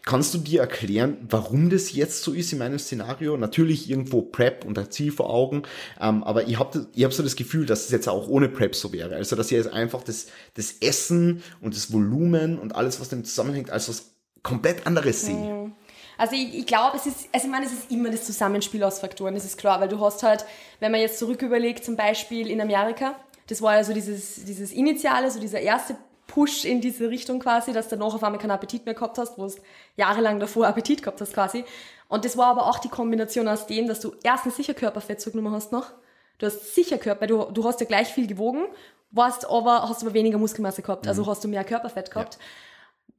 Kannst du dir erklären, warum das jetzt so ist in meinem Szenario? Natürlich irgendwo Prep und ein Ziel vor Augen, ähm, aber ich habe ich hab so das Gefühl, dass es jetzt auch ohne Prep so wäre. Also, dass ich jetzt einfach das, das Essen und das Volumen und alles, was damit zusammenhängt, als was komplett anderes sehe. Mhm. Also ich, ich glaube, es ist, also ich meine, es ist immer das Zusammenspiel aus Faktoren, das ist klar, weil du hast halt, wenn man jetzt zurück überlegt, zum Beispiel in Amerika, das war ja so dieses, dieses Initiale, so dieser erste Push in diese Richtung quasi, dass du noch auf einmal keinen Appetit mehr gehabt hast, wo du jahrelang davor Appetit gehabt hast quasi. Und das war aber auch die Kombination aus dem, dass du erstens sicher Körperfett zugenommen hast noch. Du hast sicher Körper, du, du hast ja gleich viel gewogen, warst aber, hast aber weniger Muskelmasse gehabt, also mhm. hast du mehr Körperfett gehabt. Ja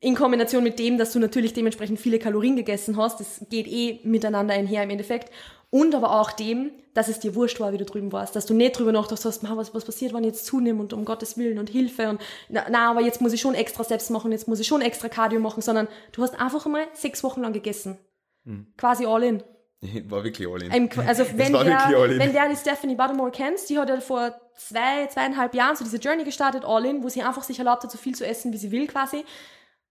in Kombination mit dem, dass du natürlich dementsprechend viele Kalorien gegessen hast, das geht eh miteinander einher im Endeffekt. Und aber auch dem, dass es dir wurscht war, wie du drüben warst, dass du nicht drüber nachgedacht hast, was, was passiert, wenn ich jetzt zunehme und um Gottes Willen und Hilfe und na, na, aber jetzt muss ich schon extra Steps machen, jetzt muss ich schon extra Cardio machen, sondern du hast einfach einmal sechs Wochen lang gegessen. Hm. Quasi all in. War wirklich all in. Also wenn der, wenn der die Stephanie Buttermore kennst, die hat ja vor zwei, zweieinhalb Jahren so diese Journey gestartet, all in, wo sie einfach sich erlaubt hat, so viel zu essen, wie sie will quasi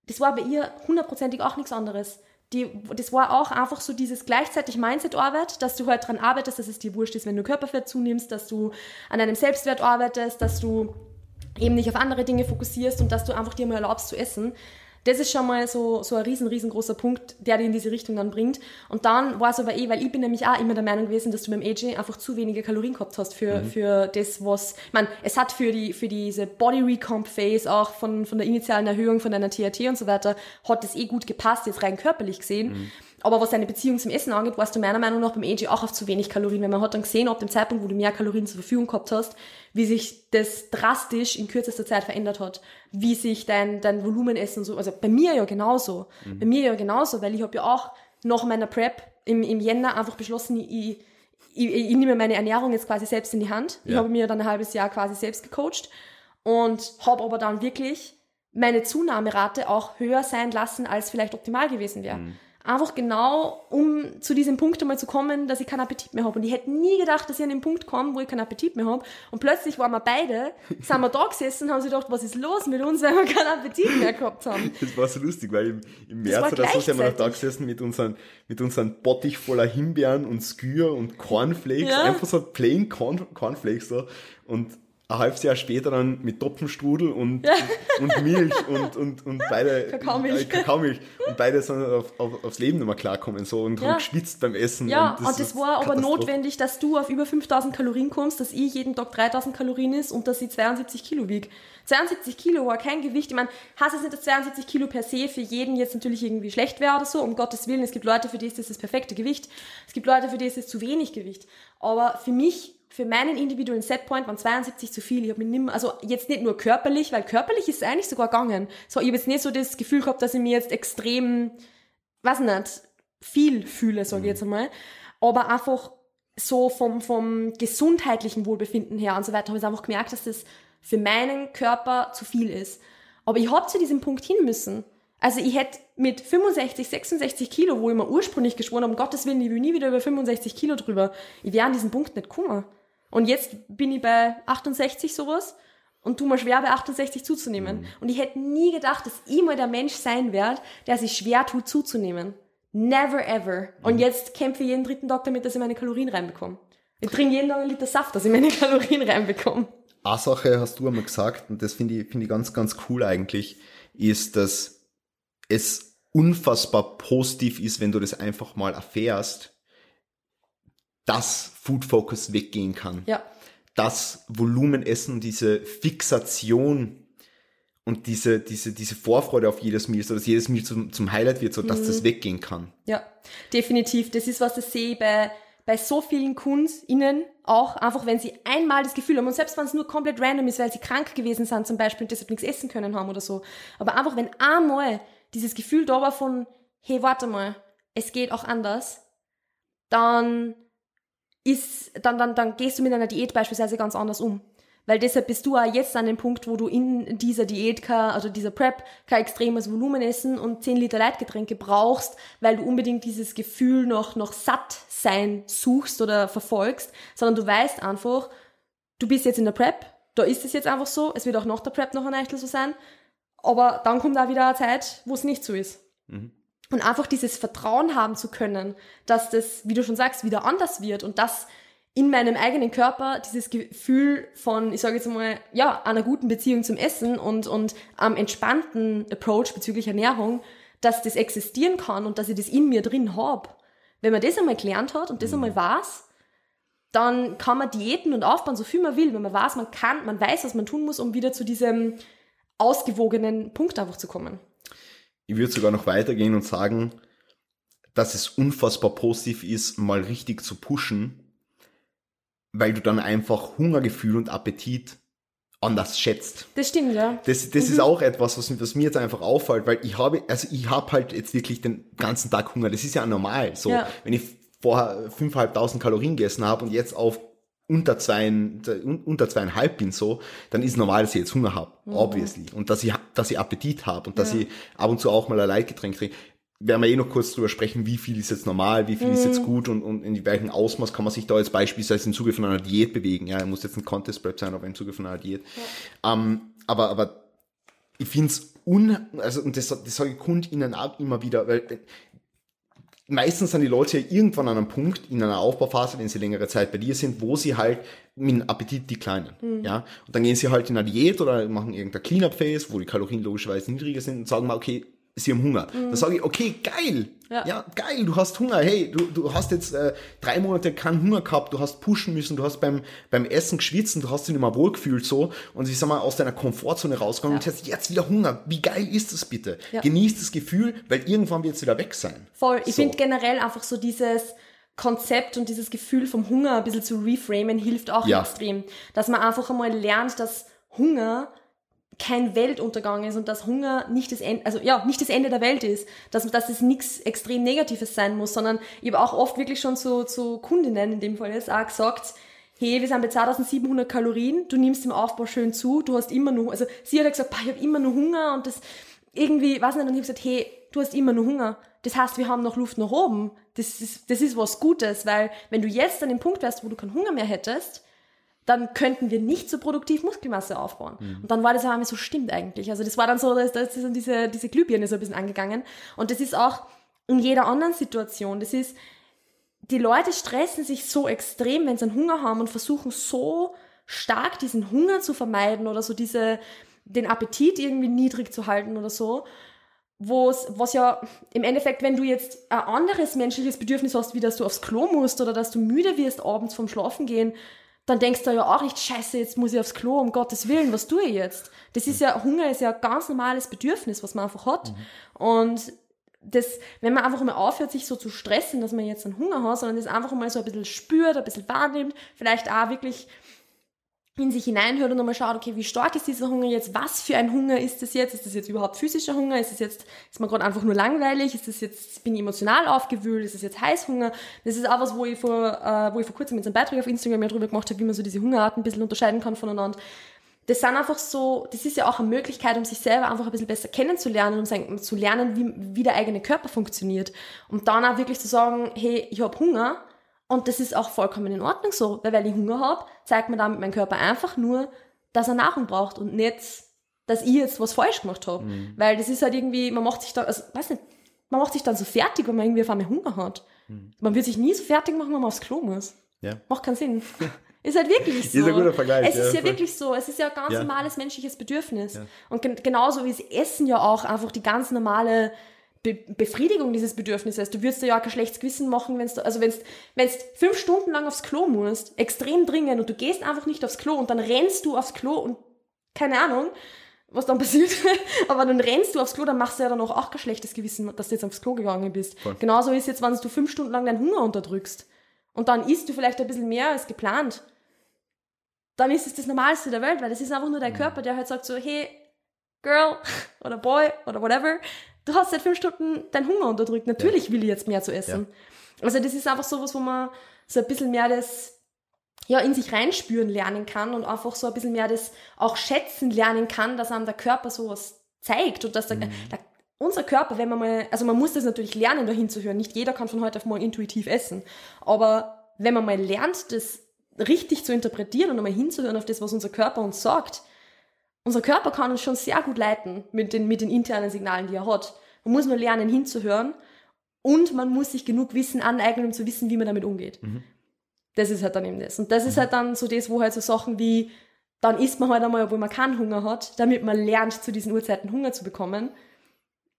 das war bei ihr hundertprozentig auch nichts anderes. Die, das war auch einfach so dieses gleichzeitig Mindset-Arbeit, dass du halt daran arbeitest, dass es dir wurscht ist, wenn du Körperfett zunimmst, dass du an deinem Selbstwert arbeitest, dass du eben nicht auf andere Dinge fokussierst und dass du einfach dir mal erlaubst zu essen das ist schon mal so, so ein riesen, riesengroßer Punkt, der dich in diese Richtung dann bringt. Und dann war es aber eh, weil ich bin nämlich auch immer der Meinung gewesen, dass du beim AJ einfach zu wenige Kalorien gehabt hast für, mhm. für das, was, ich meine, es hat für die, für diese Body Recomp Phase auch von, von der initialen Erhöhung von deiner THT und so weiter, hat das eh gut gepasst, jetzt rein körperlich gesehen. Mhm. Aber was deine Beziehung zum Essen angeht, warst du meiner Meinung nach beim AG auch auf zu wenig Kalorien, weil man hat dann gesehen, ab dem Zeitpunkt, wo du mehr Kalorien zur Verfügung gehabt hast, wie sich das drastisch in kürzester Zeit verändert hat, wie sich dein, dein Volumenessen so, also bei mir ja genauso, mhm. bei mir ja genauso, weil ich habe ja auch nach meiner Prep im, im Jänner einfach beschlossen, ich, ich, ich, nehme meine Ernährung jetzt quasi selbst in die Hand. Ja. Ich habe mir dann ein halbes Jahr quasi selbst gecoacht und habe aber dann wirklich meine Zunahmerate auch höher sein lassen, als vielleicht optimal gewesen wäre. Mhm. Einfach genau, um zu diesem Punkt einmal zu kommen, dass ich keinen Appetit mehr habe. Und ich hätte nie gedacht, dass ich an den Punkt komme, wo ich keinen Appetit mehr habe. Und plötzlich waren wir beide, sind wir da gesessen und haben sich gedacht, was ist los mit uns, weil wir keinen Appetit mehr gehabt haben. Das war so lustig, weil im, im März oder so sind wir noch da gesessen mit unseren, mit unseren Bottich voller Himbeeren und Skür und Cornflakes. Ja. Einfach so plain Corn, Cornflakes so. Und ein halbes Jahr später dann mit Topfenstrudel und, und Milch und, und, und beide Kakaomilch. Äh, Kakaomilch und beide sind auf, auf, aufs Leben nicht mehr klarkommen so und ja. haben geschwitzt beim Essen. Ja, und das, und das war aber notwendig, dass du auf über 5000 Kalorien kommst, dass ich jeden Tag 3000 Kalorien ist und dass ich 72 Kilo wiege. 72 Kilo war kein Gewicht. Ich meine, heißt es nicht, dass 72 Kilo per se für jeden jetzt natürlich irgendwie schlecht wäre oder so, um Gottes Willen. Es gibt Leute, für die ist das das perfekte Gewicht. Es gibt Leute, für die ist es zu wenig Gewicht. Aber für mich für meinen individuellen Setpoint waren 72 zu viel. Ich habe mich nimmer, also jetzt nicht nur körperlich, weil körperlich ist es eigentlich sogar gegangen. So, ich habe jetzt nicht so das Gefühl gehabt, dass ich mir jetzt extrem weiß nicht, viel fühle, sage ich jetzt einmal, aber einfach so vom, vom gesundheitlichen Wohlbefinden her und so weiter, habe ich einfach gemerkt, dass das für meinen Körper zu viel ist. Aber ich habe zu diesem Punkt hin müssen. Also ich hätte mit 65, 66 Kilo, wo ich mir ursprünglich geschworen habe, um Gottes Willen, ich will nie wieder über 65 Kilo drüber, ich wäre an diesem Punkt nicht gekommen. Und jetzt bin ich bei 68 sowas und tu mir schwer bei 68 zuzunehmen. Mhm. Und ich hätte nie gedacht, dass ich mal der Mensch sein werde, der sich schwer tut zuzunehmen. Never ever. Und mhm. jetzt kämpfe ich jeden dritten Tag damit, dass ich meine Kalorien reinbekomme. Ich trinke jeden Tag einen Liter Saft, dass ich meine Kalorien reinbekomme. Eine Sache hast du einmal gesagt, und das finde ich, finde ich ganz, ganz cool eigentlich, ist, dass es unfassbar positiv ist, wenn du das einfach mal erfährst, dass Food Focus weggehen kann. Ja. Dass Volumenessen, diese Fixation und diese, diese, diese Vorfreude auf jedes Meal, so dass jedes Meal zum, zum Highlight wird, so dass mhm. das weggehen kann. Ja, definitiv. Das ist, was ich sehe bei, bei so vielen KundInnen auch, einfach wenn sie einmal das Gefühl haben, und selbst wenn es nur komplett random ist, weil sie krank gewesen sind zum Beispiel und deshalb nichts essen können haben oder so, aber einfach wenn einmal dieses Gefühl da war von, hey, warte mal, es geht auch anders, dann ist, dann, dann, dann gehst du mit einer Diät beispielsweise ganz anders um. Weil deshalb bist du auch jetzt an dem Punkt, wo du in dieser Diät, also dieser Prep, kein extremes Volumen essen und 10 Liter Leitgetränke brauchst, weil du unbedingt dieses Gefühl noch, noch satt sein suchst oder verfolgst, sondern du weißt einfach, du bist jetzt in der Prep, da ist es jetzt einfach so, es wird auch nach der Prep noch ein Eichel so sein, aber dann kommt auch wieder eine Zeit, wo es nicht so ist. Mhm. Und einfach dieses Vertrauen haben zu können, dass das, wie du schon sagst, wieder anders wird und dass in meinem eigenen Körper dieses Gefühl von, ich sage jetzt mal, ja, einer guten Beziehung zum Essen und, und am entspannten Approach bezüglich Ernährung, dass das existieren kann und dass ich das in mir drin hab. Wenn man das einmal gelernt hat und das mhm. einmal weiß, dann kann man Diäten und aufbauen, so viel man will, wenn man weiß, man kann, man weiß, was man tun muss, um wieder zu diesem ausgewogenen Punkt einfach zu kommen. Ich würde sogar noch weitergehen und sagen, dass es unfassbar positiv ist, mal richtig zu pushen, weil du dann einfach Hungergefühl und Appetit anders schätzt. Das stimmt, ja. Das, das mhm. ist auch etwas, was, was, mir jetzt einfach auffällt, weil ich habe, also ich habe halt jetzt wirklich den ganzen Tag Hunger. Das ist ja normal. So, ja. wenn ich vorher 5.500 Kalorien gegessen habe und jetzt auf unter zwei, unter zweieinhalb bin so, dann ist normal, dass ich jetzt Hunger habe, mhm. obviously. Und dass ich, dass ich Appetit habe und dass ja. ich ab und zu auch mal ein Leitgetränk trinke. Werden wir eh noch kurz drüber sprechen, wie viel ist jetzt normal, wie viel mhm. ist jetzt mhm. gut und, und in welchem Ausmaß kann man sich da jetzt beispielsweise im Zuge von einer Diät bewegen. Ja, muss jetzt ein Contest Prep sein, aber im Zuge von einer Diät. Ja. Ähm, aber, aber ich finde es un, also, und das, das sage ich KundInnen auch immer wieder, weil meistens sind die Leute ja irgendwann an einem Punkt in einer Aufbauphase, wenn sie längere Zeit bei dir sind, wo sie halt mit dem Appetit declinen. Mhm. Ja? Und dann gehen sie halt in eine Diät oder machen irgendein Cleanup-Phase, wo die Kalorien logischerweise niedriger sind und sagen mal, okay, sie haben Hunger. Mhm. Dann sage ich, okay, geil. Ja. ja. geil, du hast Hunger. Hey, du, du hast jetzt äh, drei Monate keinen Hunger gehabt, du hast pushen müssen, du hast beim, beim Essen geschwitzt und du hast dich nicht mehr wohlgefühlt so und ich sag mal, aus deiner Komfortzone rausgegangen ja. und hast jetzt wieder Hunger. Wie geil ist das bitte? Ja. Genieß das Gefühl, weil irgendwann wird es wieder weg sein. Voll. Ich so. finde generell einfach so dieses Konzept und dieses Gefühl vom Hunger ein bisschen zu reframen hilft auch ja. extrem. Dass man einfach einmal lernt, dass Hunger kein Weltuntergang ist und dass Hunger nicht das Ende, also ja, nicht das Ende der Welt ist, dass, dass es nichts extrem Negatives sein muss, sondern ich habe auch oft wirklich schon zu, zu Kundinnen in dem Fall jetzt auch gesagt, hey, wir sind bei 2700 Kalorien, du nimmst im Aufbau schön zu, du hast immer nur, also sie hat gesagt, ich habe immer nur Hunger und das irgendwie, weiß nicht, und ich habe gesagt, hey, du hast immer nur Hunger. Das heißt, wir haben noch Luft nach oben. Das ist, das ist was Gutes, weil wenn du jetzt an dem Punkt wärst, wo du keinen Hunger mehr hättest, dann könnten wir nicht so produktiv Muskelmasse aufbauen. Mhm. Und dann war das aber so, stimmt eigentlich. Also das war dann so, da ist dann diese, diese Glühbirne so ein bisschen angegangen. Und das ist auch in jeder anderen Situation. Das ist, die Leute stressen sich so extrem, wenn sie einen Hunger haben und versuchen so stark diesen Hunger zu vermeiden oder so diese, den Appetit irgendwie niedrig zu halten oder so. Wo's, was ja im Endeffekt, wenn du jetzt ein anderes menschliches Bedürfnis hast, wie dass du aufs Klo musst oder dass du müde wirst abends vom Schlafen gehen, dann denkst du ja auch nicht, scheiße, jetzt muss ich aufs Klo, um Gottes Willen, was tue ich jetzt? Das ist ja, Hunger ist ja ein ganz normales Bedürfnis, was man einfach hat. Mhm. Und das, wenn man einfach mal aufhört, sich so zu stressen, dass man jetzt einen Hunger hat, sondern das einfach mal so ein bisschen spürt, ein bisschen wahrnimmt, vielleicht auch wirklich in sich hineinhört und nochmal schaut, okay, wie stark ist dieser Hunger jetzt? Was für ein Hunger ist das jetzt? Ist das jetzt überhaupt physischer Hunger? Ist es jetzt, ist man gerade einfach nur langweilig? Ist das jetzt, bin ich emotional aufgewühlt? Ist es jetzt Heißhunger? Das ist auch was, wo ich vor, äh, wo ich vor kurzem mit einem Beitrag auf Instagram ja drüber gemacht habe, wie man so diese Hungerarten ein bisschen unterscheiden kann voneinander. Das sind einfach so, das ist ja auch eine Möglichkeit, um sich selber einfach ein bisschen besser kennenzulernen, um zu lernen, wie, wie der eigene Körper funktioniert. Und dann auch wirklich zu sagen, hey, ich habe Hunger, und das ist auch vollkommen in Ordnung so, weil weil ich Hunger habe, zeigt mir damit mein Körper einfach nur, dass er Nahrung braucht und nicht, dass ich jetzt was falsch gemacht habe. Mhm. Weil das ist halt irgendwie, man macht sich da, also weiß nicht, man macht sich dann so fertig, wenn man irgendwie auf einmal Hunger hat. Mhm. Man wird sich nie so fertig machen, wenn man aufs Klo muss. Ja. Macht keinen Sinn. Ist halt wirklich so. Ist ein guter Vergleich. Es ist ja, ja wirklich so. Es ist ja ein ganz ja. normales menschliches Bedürfnis. Ja. Und gen genauso wie das Essen ja auch einfach die ganz normale Be Befriedigung dieses Bedürfnisses. Du wirst dir ja auch kein schlechtes Gewissen machen, wenn du, also wenn du fünf Stunden lang aufs Klo musst, extrem dringend und du gehst einfach nicht aufs Klo und dann rennst du aufs Klo und keine Ahnung, was dann passiert, aber dann rennst du aufs Klo, dann machst du ja dann auch, auch kein schlechtes Gewissen, dass du jetzt aufs Klo gegangen bist. Voll. Genauso ist jetzt, wenn du fünf Stunden lang deinen Hunger unterdrückst und dann isst du vielleicht ein bisschen mehr als geplant, dann ist es das Normalste der Welt, weil das ist einfach nur dein mhm. Körper, der halt sagt so, hey, Girl oder Boy oder whatever, du hast seit fünf Stunden deinen Hunger unterdrückt. Natürlich ja. will ich jetzt mehr zu essen. Ja. Also das ist einfach sowas, wo man so ein bisschen mehr das ja, in sich reinspüren lernen kann und einfach so ein bisschen mehr das auch schätzen lernen kann, dass einem der Körper sowas zeigt und dass der, mhm. der unser Körper, wenn man mal, also man muss das natürlich lernen, da hinzuhören. Nicht jeder kann von heute auf morgen intuitiv essen. Aber wenn man mal lernt, das richtig zu interpretieren und einmal hinzuhören auf das, was unser Körper uns sagt, unser Körper kann uns schon sehr gut leiten mit den, mit den internen Signalen, die er hat. Man muss nur lernen, hinzuhören und man muss sich genug Wissen aneignen, um zu wissen, wie man damit umgeht. Mhm. Das ist halt dann eben das. Und das mhm. ist halt dann so das, wo halt so Sachen wie, dann isst man halt einmal, obwohl man keinen Hunger hat, damit man lernt, zu diesen Uhrzeiten Hunger zu bekommen,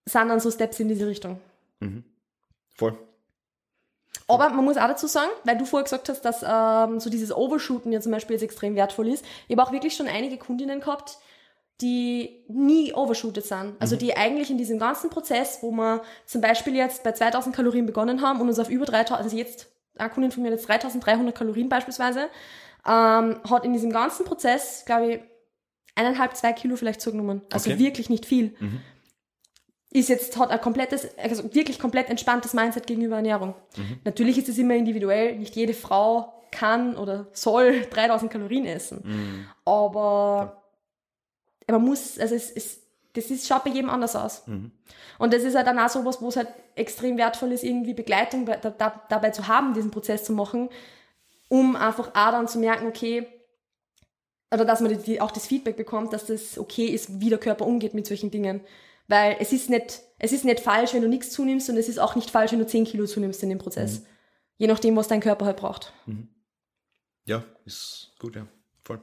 sind dann so Steps in diese Richtung. Mhm. Voll. Aber man muss auch dazu sagen, weil du vorher gesagt hast, dass ähm, so dieses Overshooten ja zum Beispiel jetzt extrem wertvoll ist. Ich habe auch wirklich schon einige Kundinnen gehabt, die nie overshootet sind. Also mhm. die eigentlich in diesem ganzen Prozess, wo wir zum Beispiel jetzt bei 2000 Kalorien begonnen haben und uns auf über 3000, also jetzt, eine Kundin von mir jetzt 3300 Kalorien beispielsweise, ähm, hat in diesem ganzen Prozess, glaube ich, eineinhalb, zwei Kilo vielleicht zugenommen. Also okay. wirklich nicht viel. Mhm. Ist jetzt, hat ein komplettes, also wirklich komplett entspanntes Mindset gegenüber Ernährung. Mhm. Natürlich ist es immer individuell. Nicht jede Frau kann oder soll 3000 Kalorien essen. Mhm. Aber man muss, also es, es, das ist, schaut bei jedem anders aus. Mhm. Und das ist halt dann auch so was, wo es halt extrem wertvoll ist, irgendwie Begleitung da, da, dabei zu haben, diesen Prozess zu machen, um einfach auch dann zu merken, okay, oder dass man die, auch das Feedback bekommt, dass das okay ist, wie der Körper umgeht mit solchen Dingen. Weil es ist nicht, es ist nicht falsch, wenn du nichts zunimmst und es ist auch nicht falsch, wenn du 10 Kilo zunimmst in dem Prozess. Mhm. Je nachdem, was dein Körper halt braucht. Mhm. Ja, ist gut, ja. Voll.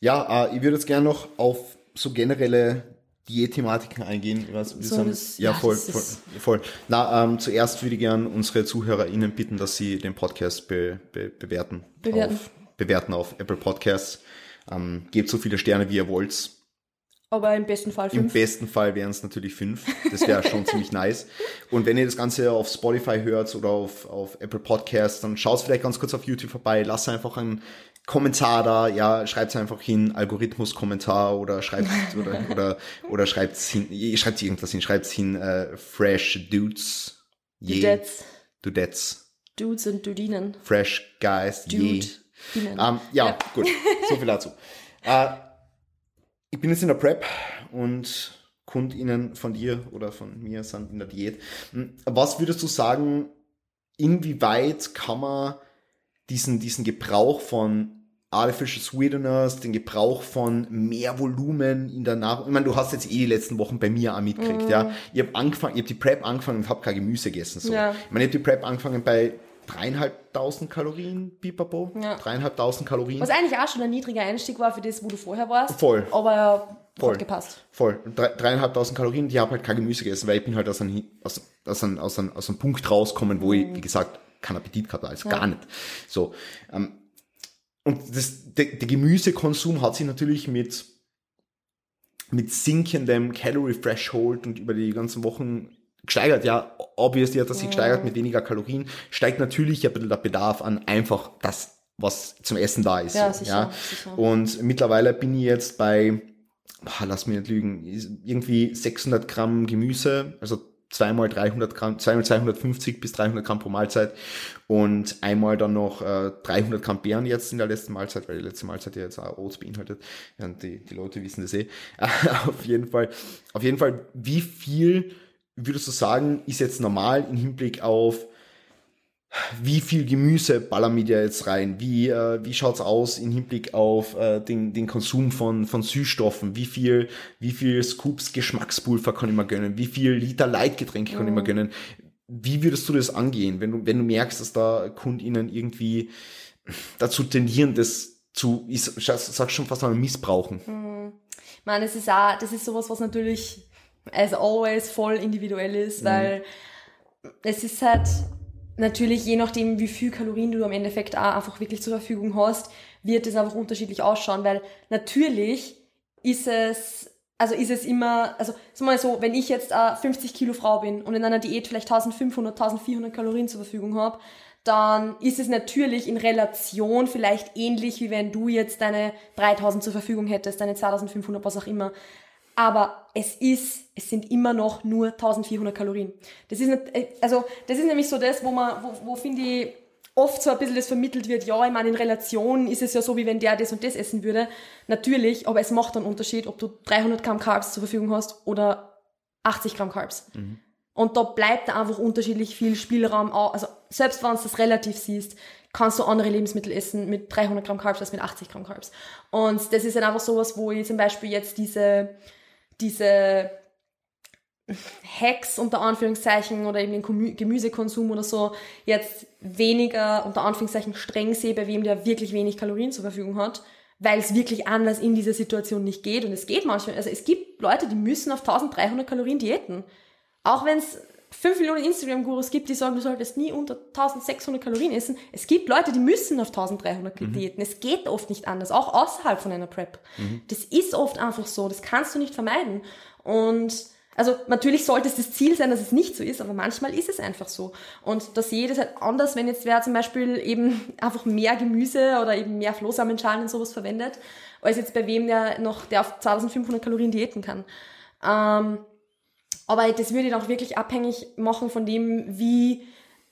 Ja, äh, ich würde jetzt gerne noch auf so generelle Diätthematiken eingehen. Was, so sagen, das, ja, voll, voll, voll. Na, ähm, zuerst würde ich gerne unsere ZuhörerInnen bitten, dass sie den Podcast be, be, bewerten. Bewerten. Auf, bewerten auf Apple Podcasts. Ähm, gebt so viele Sterne, wie ihr wollt. Aber im besten Fall fünf. Im besten Fall wären es natürlich fünf. Das wäre schon ziemlich nice. Und wenn ihr das Ganze auf Spotify hört oder auf, auf Apple Podcasts, dann schaut vielleicht ganz kurz auf YouTube vorbei, lasst einfach einen Kommentar da, ja, schreibt einfach hin, Algorithmus-Kommentar oder schreibt oder oder oder schreibt hin, schreibt irgendwas hin, schreibt hin, äh, Fresh Dudes, yeah. Dudettes. Dudettes. Dudes und Dudinen. Fresh Guys, Dude. Yeah. Um, ähm, ja, ja, gut, so viel dazu. Uh, ich bin jetzt in der Prep und KundInnen von dir oder von mir sind in der Diät. Hm, was würdest du sagen, inwieweit kann man diesen, diesen Gebrauch von Artificial Sweeteners, den Gebrauch von mehr Volumen in der Nahrung. Ich meine, du hast jetzt eh die letzten Wochen bei mir auch mitgekriegt, mm. ja. Ich habe angefangen, ich habe die Prep angefangen und habe kein Gemüse gegessen. So. Ja. Ich meine, ich habe die Prep angefangen bei dreieinhalbtausend Kalorien, pipapo. Ja. Dreieinhalbtausend Kalorien. Was eigentlich auch schon ein niedriger Einstieg war für das, wo du vorher warst. Voll. Aber Voll. hat gepasst. Voll. dreieinhalbtausend Kalorien, die habe halt kein Gemüse gegessen, weil ich bin halt aus einem, aus, aus einem, aus einem, aus einem Punkt rauskommen, wo mhm. ich, wie gesagt, keinen Appetit gehabt habe, also ja. gar nicht. So. Ähm, und das, der, der Gemüsekonsum hat sich natürlich mit, mit sinkendem Calorie Threshold und über die ganzen Wochen gesteigert, ja, obviously hat das sich gesteigert mit weniger Kalorien, steigt natürlich ein bisschen der Bedarf an einfach, dass was zum Essen da ist. Ja, so, sicher, ja. sicher. Und mittlerweile bin ich jetzt bei, boah, lass mich nicht lügen, irgendwie 600 Gramm Gemüse, also zweimal 300 Gramm, zweimal 250 bis 300 Gramm pro Mahlzeit und einmal dann noch äh, 300 Gramm Beeren jetzt in der letzten Mahlzeit, weil die letzte Mahlzeit ja jetzt auch Oats beinhaltet. Und die, die Leute wissen das eh. auf jeden Fall, auf jeden Fall, wie viel würdest du sagen, ist jetzt normal im Hinblick auf wie viel Gemüse ballern wir da jetzt rein? Wie, äh, wie schaut's aus im Hinblick auf äh, den, den Konsum von, von Süßstoffen? Wie viel, wie viel Scoops Geschmackspulver kann ich mir gönnen? Wie viel Liter Leitgetränke kann ich mir gönnen? Wie würdest du das angehen, wenn du, wenn du merkst, dass da KundInnen irgendwie dazu tendieren, das zu, ich sag schon fast einmal missbrauchen? Ich meine, es ist auch, das ist sowas, was natürlich as always voll individuell ist, weil es ist halt natürlich je nachdem, wie viel Kalorien du am Endeffekt auch einfach wirklich zur Verfügung hast, wird es einfach unterschiedlich ausschauen, weil natürlich ist es, also ist es immer, also sag mal so, wenn ich jetzt äh, 50 Kilo Frau bin und in einer Diät vielleicht 1500, 1400 Kalorien zur Verfügung habe, dann ist es natürlich in Relation vielleicht ähnlich, wie wenn du jetzt deine 3000 zur Verfügung hättest, deine 2500, was auch immer. Aber es ist, es sind immer noch nur 1400 Kalorien. Das ist nicht, also, das ist nämlich so das, wo man, wo, wo finde ich, oft so ein bisschen das vermittelt wird, ja, ich meine, in Relation ist es ja so, wie wenn der das und das essen würde. Natürlich, aber es macht einen Unterschied, ob du 300 Gramm Carbs zur Verfügung hast oder 80 Gramm Carbs. Und da bleibt einfach unterschiedlich viel Spielraum. au- Also selbst wenn du das relativ siehst, kannst du andere Lebensmittel essen mit 300 Gramm Carbs als mit 80 Gramm Carbs. Und das ist dann einfach sowas, wo ich zum Beispiel jetzt diese, diese Hacks unter Anführungszeichen oder eben den Gemü- Gemüsekonsum oder so jetzt weniger unter Anführungszeichen streng sehe, bei wem der wirklich wenig Kalorien zur Verfügung hat, weil es wirklich anders in dieser Situation nicht geht. Und es geht manchmal, also es gibt Leute, die müssen auf 1300 Kalorien diäten. Auch wenn es 5 Millionen Instagram-Gurus gibt, die sagen, du solltest nie unter 1600 Kalorien essen. Es gibt Leute, die müssen auf 1300 diäten. Es geht oft nicht anders, auch außerhalb von einer Prep. Das ist oft einfach so, das kannst du nicht vermeiden. Und also natürlich sollte es das Ziel sein, dass es nicht so ist, aber manchmal ist es einfach so. Und da sehe ich das halt anders, wenn jetzt wer zum Beispiel eben einfach mehr Gemüse oder eben mehr Flohsamenschalen und sowas verwendet, als jetzt bei wem der noch, der auf 2500 Kalorien diäten kann. Ähm, aber das würde ich auch wirklich abhängig machen von dem, wie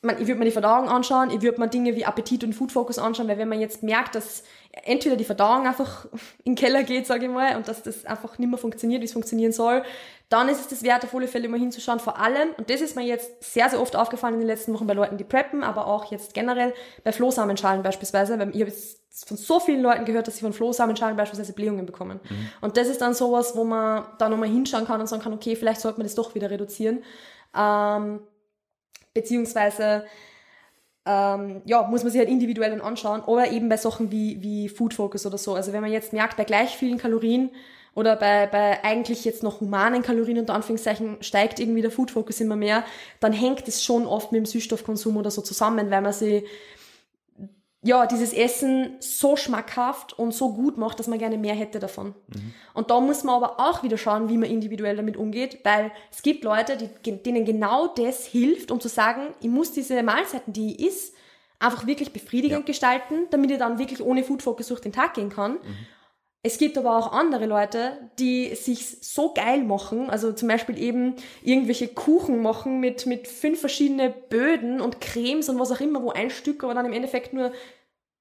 man, ich würde mir die Verdauung anschauen, ich würde mir Dinge wie Appetit und Food Focus anschauen, weil wenn man jetzt merkt, dass entweder die Verdauung einfach in den Keller geht, sage ich mal, und dass das einfach nicht mehr funktioniert, wie es funktionieren soll, dann ist es das wert, auf alle Fälle mal hinzuschauen. Vor allem, und das ist mir jetzt sehr, sehr oft aufgefallen in den letzten Wochen bei Leuten, die preppen, aber auch jetzt generell bei Flohsamenschalen beispielsweise, weil ich habe jetzt von so vielen Leuten gehört, dass sie von Flohsamenschalen beispielsweise Blähungen bekommen. Und das ist dann sowas, wo man da nochmal hinschauen kann und sagen kann, okay, vielleicht sollte man das doch wieder reduzieren. Ähm, beziehungsweise ähm, ja, muss man sich halt individuell dann anschauen. Oder eben bei Sachen wie, wie Food Focus oder so. Also wenn man jetzt merkt, bei gleich vielen Kalorien oder bei, bei eigentlich jetzt noch humanen Kalorien unter Anführungszeichen steigt irgendwie der Food Focus immer mehr, dann hängt es schon oft mit dem Süßstoffkonsum oder so zusammen, weil man sie ja, dieses Essen so schmackhaft und so gut macht, dass man gerne mehr hätte davon. Und da muss man aber auch wieder schauen, wie man individuell damit umgeht, weil es gibt Leute, die, denen genau das hilft, um zu sagen, ich muss diese Mahlzeiten, die ich is, einfach wirklich befriedigend Ja. gestalten, damit ich dann wirklich ohne Food Focus durch den Tag gehen kann. Es gibt aber auch andere Leute, die sich so geil machen, also zum Beispiel eben irgendwelche Kuchen machen mit, mit fünf verschiedene Böden und Cremes und was auch immer, wo ein Stück aber dann im Endeffekt nur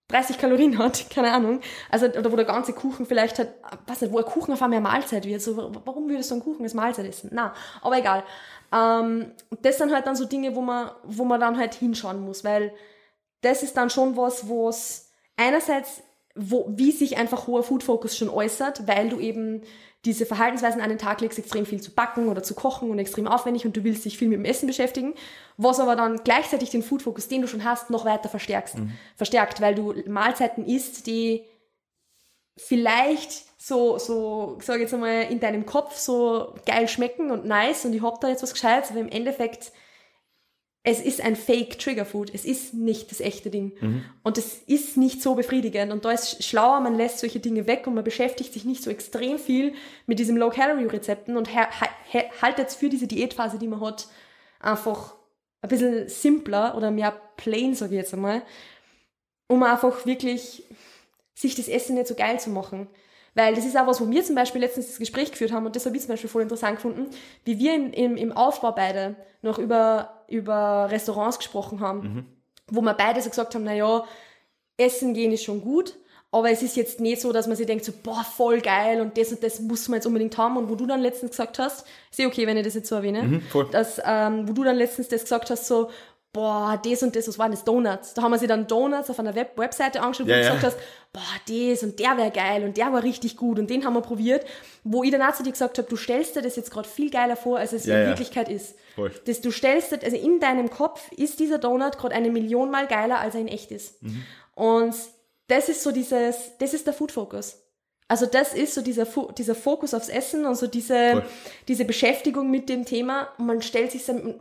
30 Kalorien hat, keine Ahnung. Also, oder wo der ganze Kuchen vielleicht halt, was nicht, wo ein Kuchen auf einmal Mahlzeit wird. So, warum würdest du einen Kuchen als Mahlzeit essen? Na, aber egal. Ähm, das sind halt dann so Dinge, wo man, wo man dann halt hinschauen muss, weil das ist dann schon was, wo es einerseits, wo, wie sich einfach hoher Food Focus schon äußert, weil du eben diese Verhaltensweisen an den Tag legst, extrem viel zu backen oder zu kochen und extrem aufwendig und du willst dich viel mit dem Essen beschäftigen, was aber dann gleichzeitig den Food Focus, den du schon hast, noch weiter verstärkst, verstärkt, weil du Mahlzeiten isst, die vielleicht so, so, sag ich jetzt einmal, in deinem Kopf so geil schmecken und nice und ich hab da jetzt was Gescheites, aber im Endeffekt es ist ein Fake Trigger Food. Es ist nicht das echte Ding. Und es ist nicht so befriedigend. Und da ist schlauer, man lässt solche Dinge weg und man beschäftigt sich nicht so extrem viel mit diesem Low-Calorie-Rezepten und ha- ha- haltet für diese Diätphase, die man hat, einfach ein bisschen simpler oder mehr plain, sage ich jetzt einmal. um einfach wirklich sich das Essen nicht so geil zu machen. Weil das ist auch was, wo wir zum Beispiel letztens das Gespräch geführt haben und das habe ich zum Beispiel voll interessant gefunden, wie wir im, im, im Aufbau beide noch über, über Restaurants gesprochen haben, Mhm. wo wir beide so gesagt haben, na ja, Essen gehen ist schon gut, aber es ist jetzt nicht so, dass man sich denkt so, boah, voll geil und das und das muss man jetzt unbedingt haben und wo du dann letztens gesagt hast, ist eh okay, wenn ich das jetzt so erwähne, Mhm, dass, ähm, wo du dann letztens das gesagt hast, so, boah, das und das, was waren das, Donuts? Da haben wir sie dann Donuts auf einer Web Webseite angeschaut, wo Ja, du ja. gesagt hast, boah, das und der wäre geil und der war richtig gut und den haben wir probiert, wo ich dann auch zu dir gesagt habe, du stellst dir das jetzt gerade viel geiler vor, als es Ja, in. Wirklichkeit ist. Voll. Das, du stellst dir, also in deinem Kopf ist dieser Donut gerade eine Million Mal geiler, als er in echt ist. Mhm. Und das ist so dieses, das ist der Food Focus. Also das ist so dieser, Fo- dieser Fokus aufs Essen und so diese, Voll. diese Beschäftigung mit dem Thema und man stellt sich dann,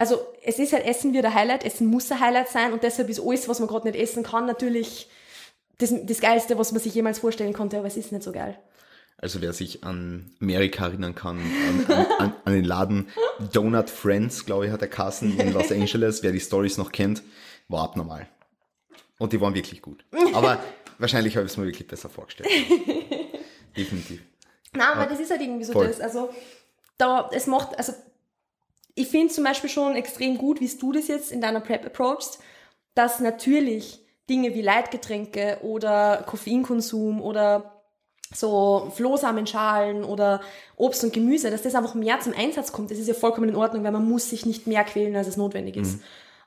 also es ist halt Essen wird ein Highlight, Essen muss ein Highlight sein und deshalb ist alles, was man gerade nicht essen kann, natürlich das, das Geilste, was man sich jemals vorstellen konnte, aber es ist nicht so geil. Also wer sich an Amerika erinnern kann, an, an, an, an den Laden Donut Friends, glaube ich, hat der Carsten in Los Angeles, wer die Stories noch kennt, war abnormal. Und die waren wirklich gut. Aber wahrscheinlich habe ich es mir wirklich besser vorgestellt. Definitiv. Na, aber das ist halt irgendwie so Voll. das. Also, da, es macht, also, ich finde zum Beispiel schon extrem gut, wie du das jetzt in deiner Prep approachst, dass natürlich Dinge wie Leitgetränke oder Koffeinkonsum oder so Flohsamenschalen oder Obst und Gemüse, dass das einfach mehr zum Einsatz kommt. Das ist ja vollkommen in Ordnung, weil man muss sich nicht mehr quälen, als es notwendig ist.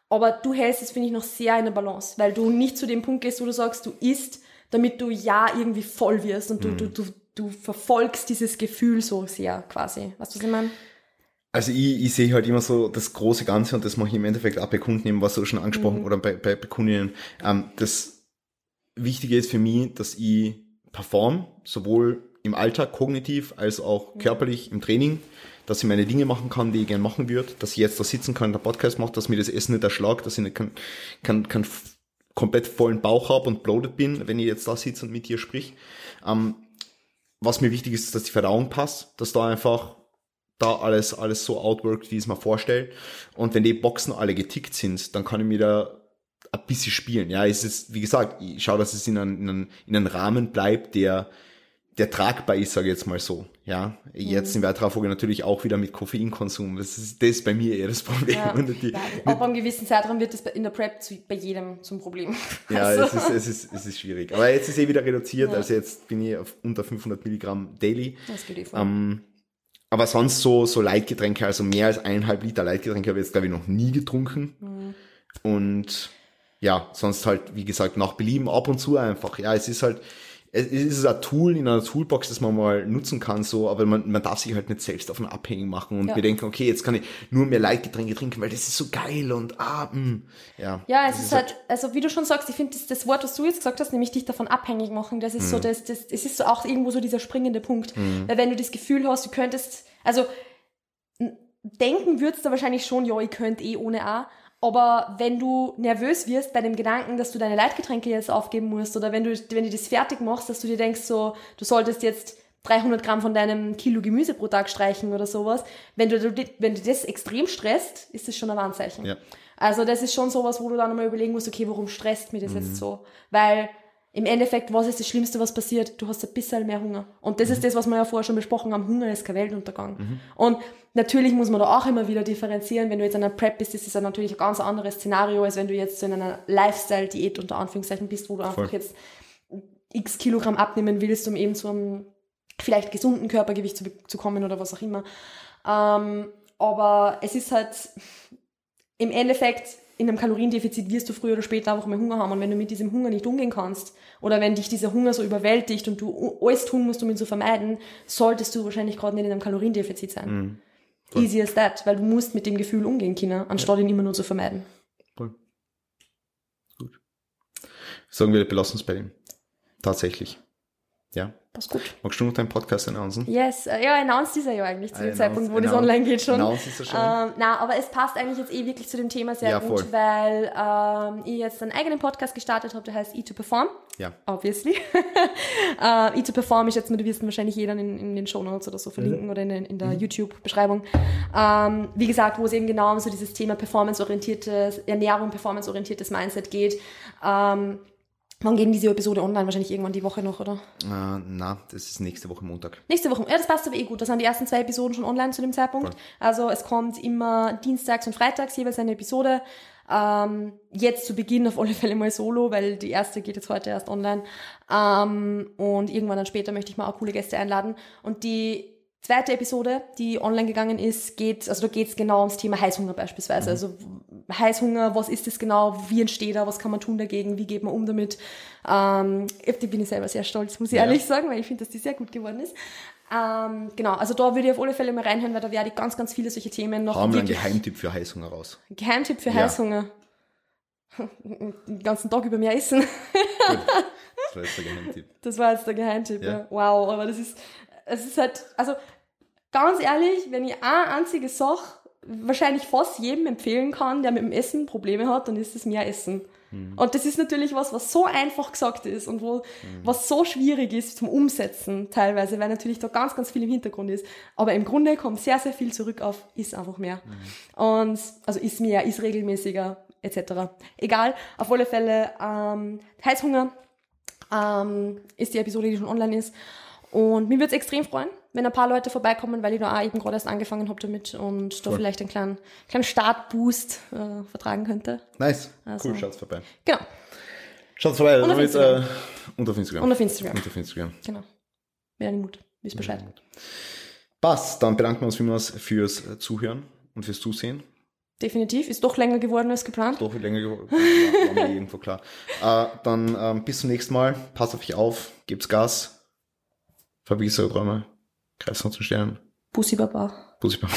Aber du hältst es, finde ich, noch sehr in der Balance, weil du nicht zu dem Punkt gehst, wo du sagst, du isst, damit du ja irgendwie voll wirst und du, du, du, du verfolgst dieses Gefühl so sehr quasi. Weißt du, was ich meine? Also ich, ich sehe halt immer so das große Ganze und das mache ich im Endeffekt auch bei Kunden, eben was du schon angesprochen oder bei, bei, bei Kundinnen. Ähm, das Wichtige ist für mich, dass ich perform, sowohl im Alltag kognitiv als auch körperlich im Training, dass ich meine Dinge machen kann, die ich gern machen würde, dass ich jetzt da sitzen kann, der Podcast macht, dass mir das Essen nicht erschlagt, dass ich nicht kann, kann, kann komplett vollen Bauch habe und bloated bin, wenn ich jetzt da sitze und mit dir sprich. Ähm, was mir wichtig ist, ist, dass die Verdauung passt, dass da einfach da alles, alles so outworkt, wie ich es mir vorstelle. Und wenn die Boxen alle getickt sind, dann kann ich mir da ein bisschen spielen. Ja, es ist, wie gesagt, ich schaue, dass es in einem, in einem, in einem Rahmen bleibt, der, der tragbar ist, sage ich jetzt mal so. Ja, jetzt in weiterer Folge natürlich auch wieder mit Koffeinkonsum. Das ist, das ist bei mir eher das Problem. Ja. Die, ja, ab einem gewissen Zeitraum wird das in der Prep zu, bei jedem zum Problem. Ja, Also, es, ist, es, ist, es ist schwierig. Aber jetzt ist eh wieder reduziert, Ja. also jetzt bin ich auf unter 500 Milligramm daily. das geht eh voll. Ähm, aber sonst so, so Leitgetränke, also mehr als eineinhalb Liter Leitgetränke habe ich jetzt, glaube ich, noch nie getrunken. Mhm. Und ja, sonst halt, wie gesagt, nach Belieben ab und zu einfach. Ja, es ist halt, es ist ein Tool in einer Toolbox, das man mal nutzen kann, so, aber man, man darf sich halt nicht selbst davon abhängig machen und Ja. wir denken, okay, jetzt kann ich nur mehr Leitgetränke trinken, weil das ist so geil und ah, mh. ja. Ja, es Das ist halt, also wie du schon sagst, ich finde das, das Wort, was du jetzt gesagt hast, nämlich dich davon abhängig machen, das ist so, das, das, es ist so auch irgendwo so dieser springende Punkt. Weil wenn du das Gefühl hast, du könntest, also denken würdest du wahrscheinlich schon, ja, ich könnte eh ohne A, aber wenn du nervös wirst bei dem Gedanken, dass du deine Leitgetränke jetzt aufgeben musst oder wenn du, wenn du das fertig machst, dass du dir denkst so, du solltest jetzt 300 Gramm von deinem Kilo Gemüse pro Tag streichen oder sowas, wenn du, wenn du das extrem stresst, ist das schon ein Warnzeichen. Ja. Also das ist schon sowas, wo du dann mal überlegen musst, okay, warum stresst mich das Mhm. jetzt so? Weil im Endeffekt, was ist das Schlimmste, was passiert? Du hast ein bisschen mehr Hunger. Und das Mhm. ist das, was wir ja vorher schon besprochen haben. Hunger ist kein Weltuntergang. Und natürlich muss man da auch immer wieder differenzieren. Wenn du jetzt an einer Prep bist, ist das natürlich ein ganz anderes Szenario, als wenn du jetzt so in einer Lifestyle-Diät unter Anführungszeichen bist, wo du einfach Voll. jetzt x Kilogramm abnehmen willst, um eben zu einem vielleicht gesunden Körpergewicht zu, zu kommen oder was auch immer. Ähm, aber es ist halt im Endeffekt, in einem Kaloriendefizit wirst du früher oder später einfach mal Hunger haben. Und wenn du mit diesem Hunger nicht umgehen kannst, oder wenn dich dieser Hunger so überwältigt und du alles tun musst, um ihn zu vermeiden, solltest du wahrscheinlich gerade nicht in einem Kaloriendefizit sein. Easy as that, weil du musst mit dem Gefühl umgehen können, anstatt ihn immer nur zu vermeiden. Voll. Gut. Sagen wir, belassen es bei dem. Tatsächlich. Ja. Passt gut. Magst du noch deinen Podcast announcen? Yes, äh, ja, announced ist er ja eigentlich zu dem Announce- Zeitpunkt, wo das online geht schon. announce ist er schon. Ähm, na, aber es passt eigentlich jetzt eh wirklich zu dem Thema sehr Ja, gut, voll. weil ähm, ich jetzt einen eigenen Podcast gestartet habe, der heißt E2Perform. Ja. Obviously. äh, E2Perform ist jetzt, du wirst wahrscheinlich jeder in, in den Shownotes oder so Mhm. verlinken oder in, in der YouTube-Beschreibung. Ähm, wie gesagt, wo es eben genau um so dieses Thema performanceorientiertes Ernährung, performanceorientiertes Mindset geht. Ähm, Wann gehen diese Episode online? Wahrscheinlich irgendwann die Woche noch, oder? Äh, na, das ist nächste Woche Montag. Nächste Woche. Ja, das passt aber eh gut. Da sind die ersten zwei Episoden schon online zu dem Zeitpunkt. Voll. Also es kommt immer dienstags und freitags jeweils eine Episode. Ähm, jetzt zu Beginn auf alle Fälle mal solo, weil die erste geht jetzt heute erst online. Ähm, und irgendwann dann später möchte ich mal auch coole Gäste einladen. Und die zweite Episode, die online gegangen ist, geht, also da geht es genau ums Thema Heißhunger beispielsweise. Also Heißhunger, was ist das genau, wie entsteht er, was kann man tun dagegen, wie geht man um damit. Ähm, auf die bin ich selber sehr stolz, muss ich Ja. ehrlich sagen, weil ich finde, dass die sehr gut geworden ist. Ähm, genau, also da würde ich auf alle Fälle mal reinhören, weil da werde ich ganz, ganz viele solche Themen noch Hauen wir einen Geheimtipp für Heißhunger raus. Geheimtipp für Ja. Heißhunger. Den ganzen Tag über mehr essen. Gut. Das war jetzt der Geheimtipp. Das war jetzt der Geheimtipp. Ja. Ja. Wow, aber das ist, es ist halt, also ganz ehrlich, wenn ich eine einzige Sache wahrscheinlich fast jedem empfehlen kann, der mit dem Essen Probleme hat, dann ist es mehr Essen. Und das ist natürlich was, was so einfach gesagt ist und wo, was so schwierig ist zum Umsetzen teilweise, weil natürlich da ganz, ganz viel im Hintergrund ist. Aber im Grunde kommt sehr, sehr viel zurück auf ist einfach mehr. Und, also ist mehr, ist regelmäßiger, etc. Egal, auf alle Fälle, ähm, Heißhunger, ähm, ist die Episode, die schon online ist. Und mir würde es extrem freuen, wenn ein paar Leute vorbeikommen, weil ich da auch eben gerade erst angefangen habe damit und da Voll. vielleicht einen kleinen, kleinen Startboost äh, vertragen könnte. Nice. Also- Cool, schaut's vorbei. Genau, Schaut's vorbei. Und auf damit, Instagram. Äh, und auf Instagram. und auf Instagram. Und auf Instagram. Genau. Mit einem Mut. Wisst Bescheid. Passt, dann bedanken wir uns vielmals fürs äh, Zuhören und fürs Zusehen. Definitiv. Ist doch länger geworden als geplant. Doch viel länger geworden. War, war mir irgendwo klar. Äh, dann ähm, bis zum nächsten Mal. Passt auf euch auf. Gebt's Gas. Vergiss eure Träume. Greift noch zu Sternen. Bussi Baba. Bussi Baba.